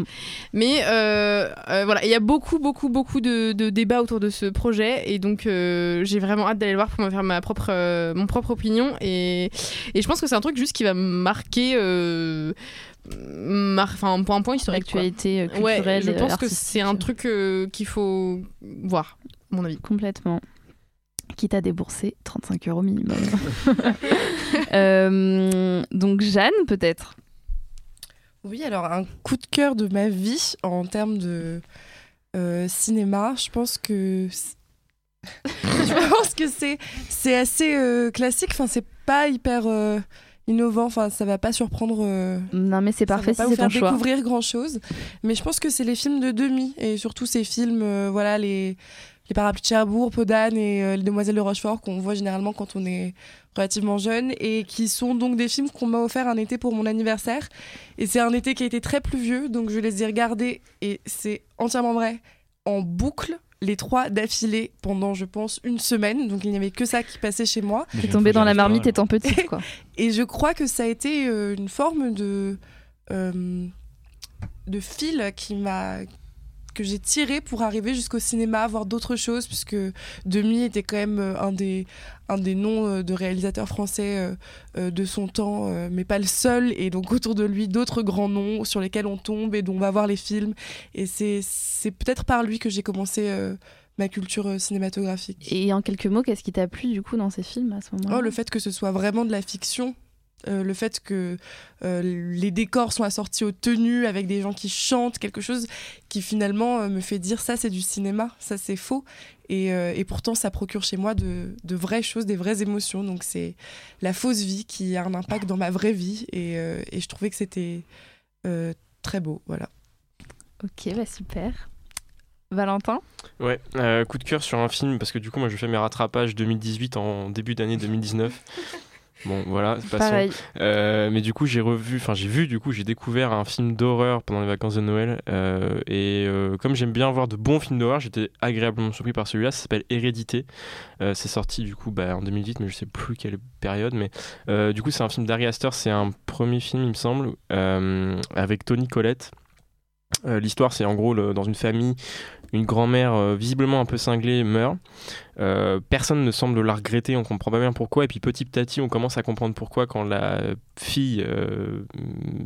Mais euh, euh, voilà, il y a beaucoup, beaucoup, beaucoup de, de débats autour de ce projet et donc euh, j'ai vraiment hâte d'aller le voir pour me faire ma propre, euh, mon propre opinion et, et je pense que c'est un truc juste qui va marquer. Mar- Enfin, un point historique. quoi. L'actualité euh, Ouais, culturelle je et pense que c'est un truc euh, qu'il faut voir, à mon avis. Complètement. Quitte à débourser 35 euros minimum. Euh, donc Jeanne, peut-être? Oui, alors un coup de cœur de ma vie en termes de euh, cinéma, je pense que je pense que c'est c'est assez euh, classique. Enfin, c'est pas hyper euh, innovant. Enfin, ça va pas surprendre. euh, Non, mais c'est ça va parfait pas si vous faire choix. découvrir grand chose. Mais je pense que c'est les films de demi et surtout ces films, euh, voilà les les parapluies de Cherbourg, Podane et euh, les Demoiselles de Rochefort qu'on voit généralement quand on est relativement jeune et qui sont donc des films qu'on m'a offert un été pour mon anniversaire. Et c'est un été qui a été très pluvieux, donc je les ai regardés et c'est entièrement vrai en boucle. Les trois d'affilée pendant, je pense, une semaine. Donc il n'y avait que ça qui passait chez moi. T'es tombé dans la marmite étant petite, quoi. Et je crois que ça a été euh, une forme de, euh, de fil qui m'a que j'ai tiré pour arriver jusqu'au cinéma, voir d'autres choses, puisque Demi était quand même euh, un des, un des noms euh, de réalisateurs français euh, de son temps, mais pas le seul, et donc autour de lui d'autres grands noms sur lesquels on tombe et dont on va voir les films. Et c'est peut-être par lui que j'ai commencé ma culture cinématographique. Et en quelques mots, qu'est-ce qui t'a plu du coup dans ces films à ce moment-là? Oh, le fait que ce soit vraiment de la fiction. Euh, le fait que euh, les décors sont assortis aux tenues avec des gens qui chantent, quelque chose qui finalement euh, me fait dire ça c'est du cinéma, ça c'est faux. Et, euh, et pourtant ça procure chez moi de, de vraies choses, des vraies émotions. Donc c'est la fausse vie qui a un impact dans ma vraie vie. Et, euh, et je trouvais que c'était euh, très beau. Voilà. Ok, bah super. Valentin? Ouais, euh, coup de cœur sur un film parce que du coup moi je fais mes rattrapages 2018 en début d'année 2019. Bon voilà, passons. Euh, mais du coup j'ai revu, enfin j'ai vu du coup j'ai découvert un film d'horreur pendant les vacances de Noël euh, et euh, comme j'aime bien voir de bons films d'horreur, j'étais agréablement surpris par celui-là. Ça s'appelle Hérédité. Euh, c'est sorti du coup bah, en 2018, mais je sais plus quelle période. Mais du coup c'est un film d'Ari Aster, c'est un premier film il me semble avec Tony Collette. Euh, L'histoire, c'est en gros le- dans une famille, une grand-mère euh, visiblement un peu cinglée meurt. Euh, personne ne semble la regretter, on comprend pas bien pourquoi. Et puis petit à petit, on commence à comprendre pourquoi quand la fille euh,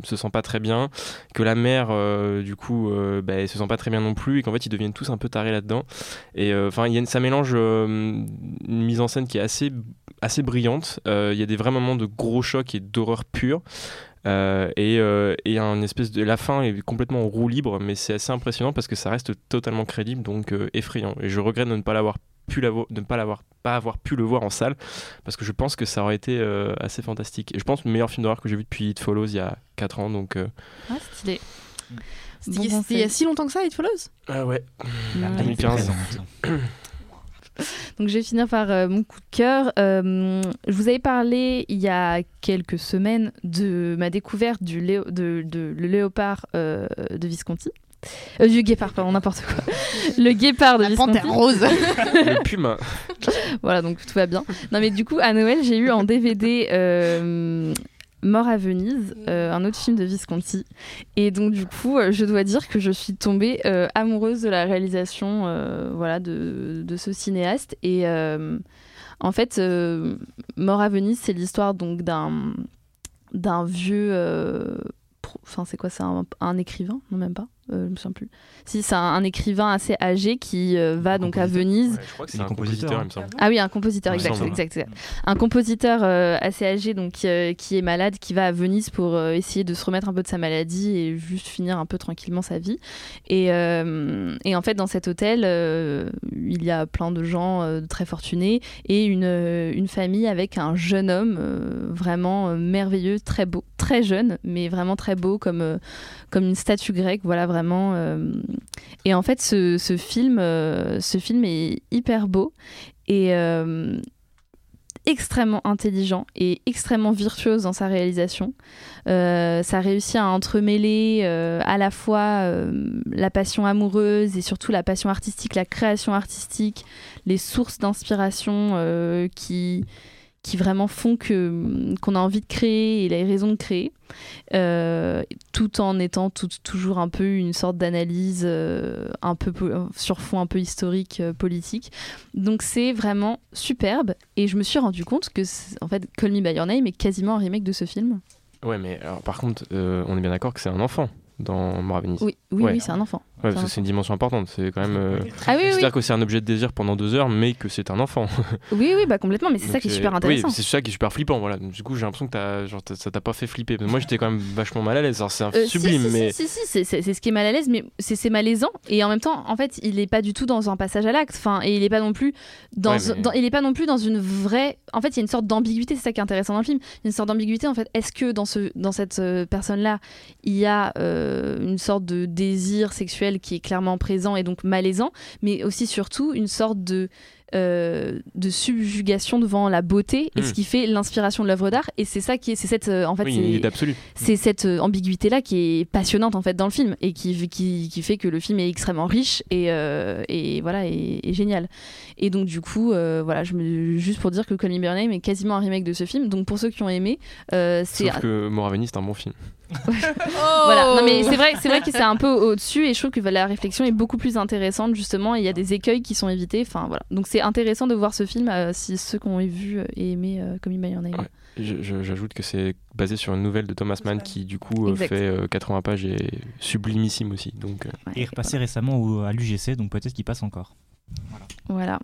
se sent pas très bien, que la mère, du coup, bah, se sent pas très bien non plus, et qu'en fait, ils deviennent tous un peu tarés là-dedans. Et enfin, ça mélange une mise en scène qui est assez, assez brillante. Il y a des vrais moments de gros chocs et d'horreur pure. Euh, et, euh, et un espèce de la fin est complètement en roue libre mais c'est assez impressionnant parce que ça reste totalement crédible donc euh, effrayant. Et je regrette de ne pas l'avoir pu l'avoir de ne pas l'avoir pas avoir pu le voir en salle parce que je pense que ça aurait été euh, assez fantastique. Et je pense le meilleur film d'horreur que j'ai vu depuis It Follows il y a 4 ans donc euh, Ah, stylé. C'était Bon c'était il y a si longtemps que ça, It Follows? Ah ouais. Ouais. 2015 Donc je vais finir par euh, mon coup de cœur. Euh, je vous avais parlé il y a quelques semaines de ma découverte du léo- de, de- le léopard euh, de Visconti. Euh, du guépard, pardon, n'importe quoi. Le guépard de La Visconti. panthère rose. le puma voilà, donc tout va bien. Non, mais du coup, à Noël, j'ai eu en DVD euh, Mort à Venise, euh, un autre film de Visconti. Et donc, du coup, euh, je dois dire que je suis tombée euh, amoureuse de la réalisation euh, voilà, de, de ce cinéaste. Et en fait, Mort à Venise, c'est l'histoire donc d'un d'un vieux. Enfin, c'est quoi C'est un, un écrivain? Non, même pas. Euh, je me souviens plus. Si, c'est un, un écrivain assez âgé qui euh, va donc à Venise. je crois que c'est est un compositeur, compositeur hein. il me semble Ah oui, un compositeur, exact, semble, exact, exact. Un compositeur euh, assez âgé, donc euh, qui est malade, qui va à Venise pour euh, essayer de se remettre un peu de sa maladie et juste finir un peu tranquillement sa vie. Et, euh, et en fait, dans cet hôtel, euh, il y a plein de gens euh, très fortunés et une, euh, une famille avec un jeune homme euh, vraiment euh, merveilleux, très beau, très jeune, mais vraiment très beau comme, euh, comme une statue grecque. Voilà, vraiment. Euh, et en fait, ce, film, euh, ce film est hyper beau et euh, extrêmement intelligent et extrêmement virtuose dans sa réalisation. Ça réussit à entremêler à la fois la passion amoureuse et surtout la passion artistique, la création artistique, les sources d'inspiration qui qui vraiment font que qu'on a envie de créer et les raisons de créer, euh, tout en étant tout- toujours un peu une sorte d'analyse euh, un peu sur fond un peu historique euh, politique. Donc c'est vraiment superbe et je me suis rendu compte que en fait Call Me by Your Name est quasiment un remake de ce film. ouais mais alors par contre on est bien d'accord que c'est un enfant dans Venise Oui, oui, Ouais. oui, c'est un enfant. Ouais, C'est parce un que c'est une dimension importante. C'est quand même. euh, Ah oui, oui. C'est-à-dire que c'est un objet de désir pendant deux heures, mais que c'est un enfant. Oui, oui, bah complètement, mais c'est ça qui est super Oui, intéressant. c'est ça qui est super flippant. Voilà. Du coup, j'ai l'impression que t'as- genre, ça t'a pas fait flipper. Moi, j'étais quand même vachement mal à l'aise. Alors, C'est un Euh, sublime, si, si, mais. si, si, c'est- ce qui est mal à l'aise, mais c'est c'est malaisant. Et en même temps, en fait, il est pas du tout dans un passage à l'acte. Enfin, et il est pas non plus dans, Ouais, mais- dans- il est pas non plus dans une vraie. En fait, il y a une sorte d'ambiguïté. C'est ça qui est intéressant dans le film. Il y a une sorte d'ambiguïté. En fait, est-ce que dans ce, dans cette euh, personne-là, il y a euh, une sorte de désir sexuel qui est clairement présent et donc malaisant, mais aussi surtout une sorte de euh, de subjugation devant la beauté et Mm. ce qui fait l'inspiration de l'œuvre d'art et c'est ça qui est c'est cette euh, en fait Oui, c'est- cette euh, ambiguïté là qui est passionnante en fait dans le film et qui, qui, qui fait que le film est extrêmement riche et, euh, et voilà et, et génial et donc du coup voilà je me, juste pour dire que Call Me By Your Name est quasiment un remake de ce film donc pour ceux qui ont aimé c'est Sauf que Venise, c'est un bon film. voilà. Non mais c'est vrai c'est vrai que c'est un peu au dessus et je trouve que la réflexion est beaucoup plus intéressante justement il y a des écueils qui sont évités. Enfin voilà. Donc c'est intéressant de voir ce film euh, si ceux qui ont vu euh, et aimé euh, Call Me By Your Name Je- je- J'ajoute que c'est basé sur une nouvelle de Thomas Mann qui, du coup, euh, Exact. fait euh, 80 pages et est sublimissime aussi. Donc, euh, Et il est repassé récemment au- à l'UGC, donc peut-être qu'il passe encore. voilà.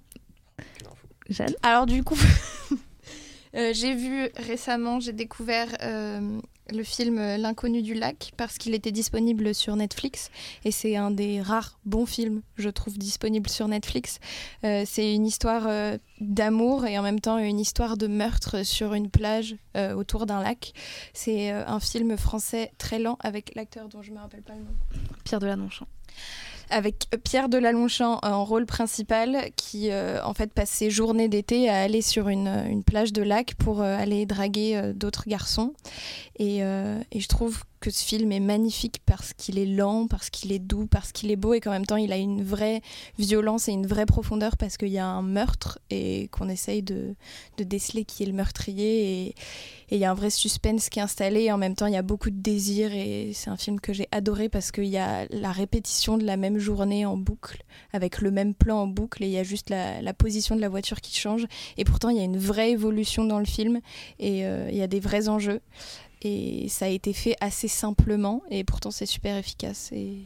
Jeanne Alors du coup, euh, j'ai vu récemment, j'ai découvert euh, le film euh, L'inconnu du lac parce qu'il était disponible sur Netflix et c'est un des rares bons films, je trouve, disponibles sur Netflix. Euh, c'est une histoire euh, d'amour et en même temps une histoire de meurtre sur une plage autour d'un lac. C'est un film français très lent avec l'acteur dont je me rappelle pas le nom. Pierre Deladonchamp avec Pierre Delalounchamp en rôle principal qui euh, en fait passe ses journées d'été à aller sur une, plage de lac pour euh, aller draguer euh, d'autres garçons. Euh, et je trouve que ce film est magnifique parce qu'il est lent, parce qu'il est doux, parce qu'il est beau et qu'en même temps il a une vraie violence et une vraie profondeur parce qu'il y a un meurtre et qu'on essaye de, de déceler qui est le meurtrier et il y a un vrai suspense qui est installé et en même temps il y a beaucoup de désir et c'est un film que j'ai adoré parce qu'il y a la répétition de la même journée en boucle avec le même plan en boucle et il y a juste la, la position de la voiture qui change et pourtant il y a une vraie évolution dans le film et euh, il y a des vrais enjeux et ça a été fait assez simplement et pourtant c'est super efficace et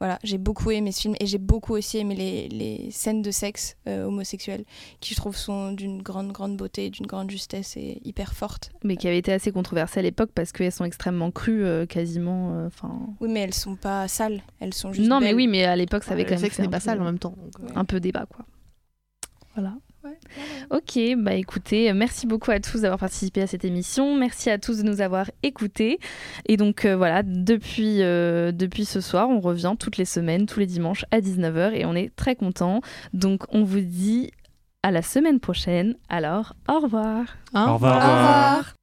voilà j'ai beaucoup aimé ce film et j'ai beaucoup aussi aimé les, les scènes de sexe euh, homosexuel qui je trouve sont d'une grande grande beauté d'une grande justesse et hyper fortes Mais qui avait été assez controversée à l'époque parce qu'elles sont extrêmement crues, euh, quasiment. euh, Enfin. oui mais elles sont pas sales elles sont juste non, mais oui, mais à l'époque, ça avait Ouais, quand le même. sexe n'est pas sale en même temps, donc, euh. Un peu débat, quoi. Voilà. Ok, bah écoutez, merci beaucoup à tous d'avoir participé à cette émission. Merci à tous de nous avoir écoutés. Et donc euh, voilà, depuis, euh, depuis ce soir, on revient toutes les semaines, tous les dimanches à 19h et on est très contents. Donc on vous dit à la semaine prochaine. Alors, au revoir. Au revoir. Au revoir.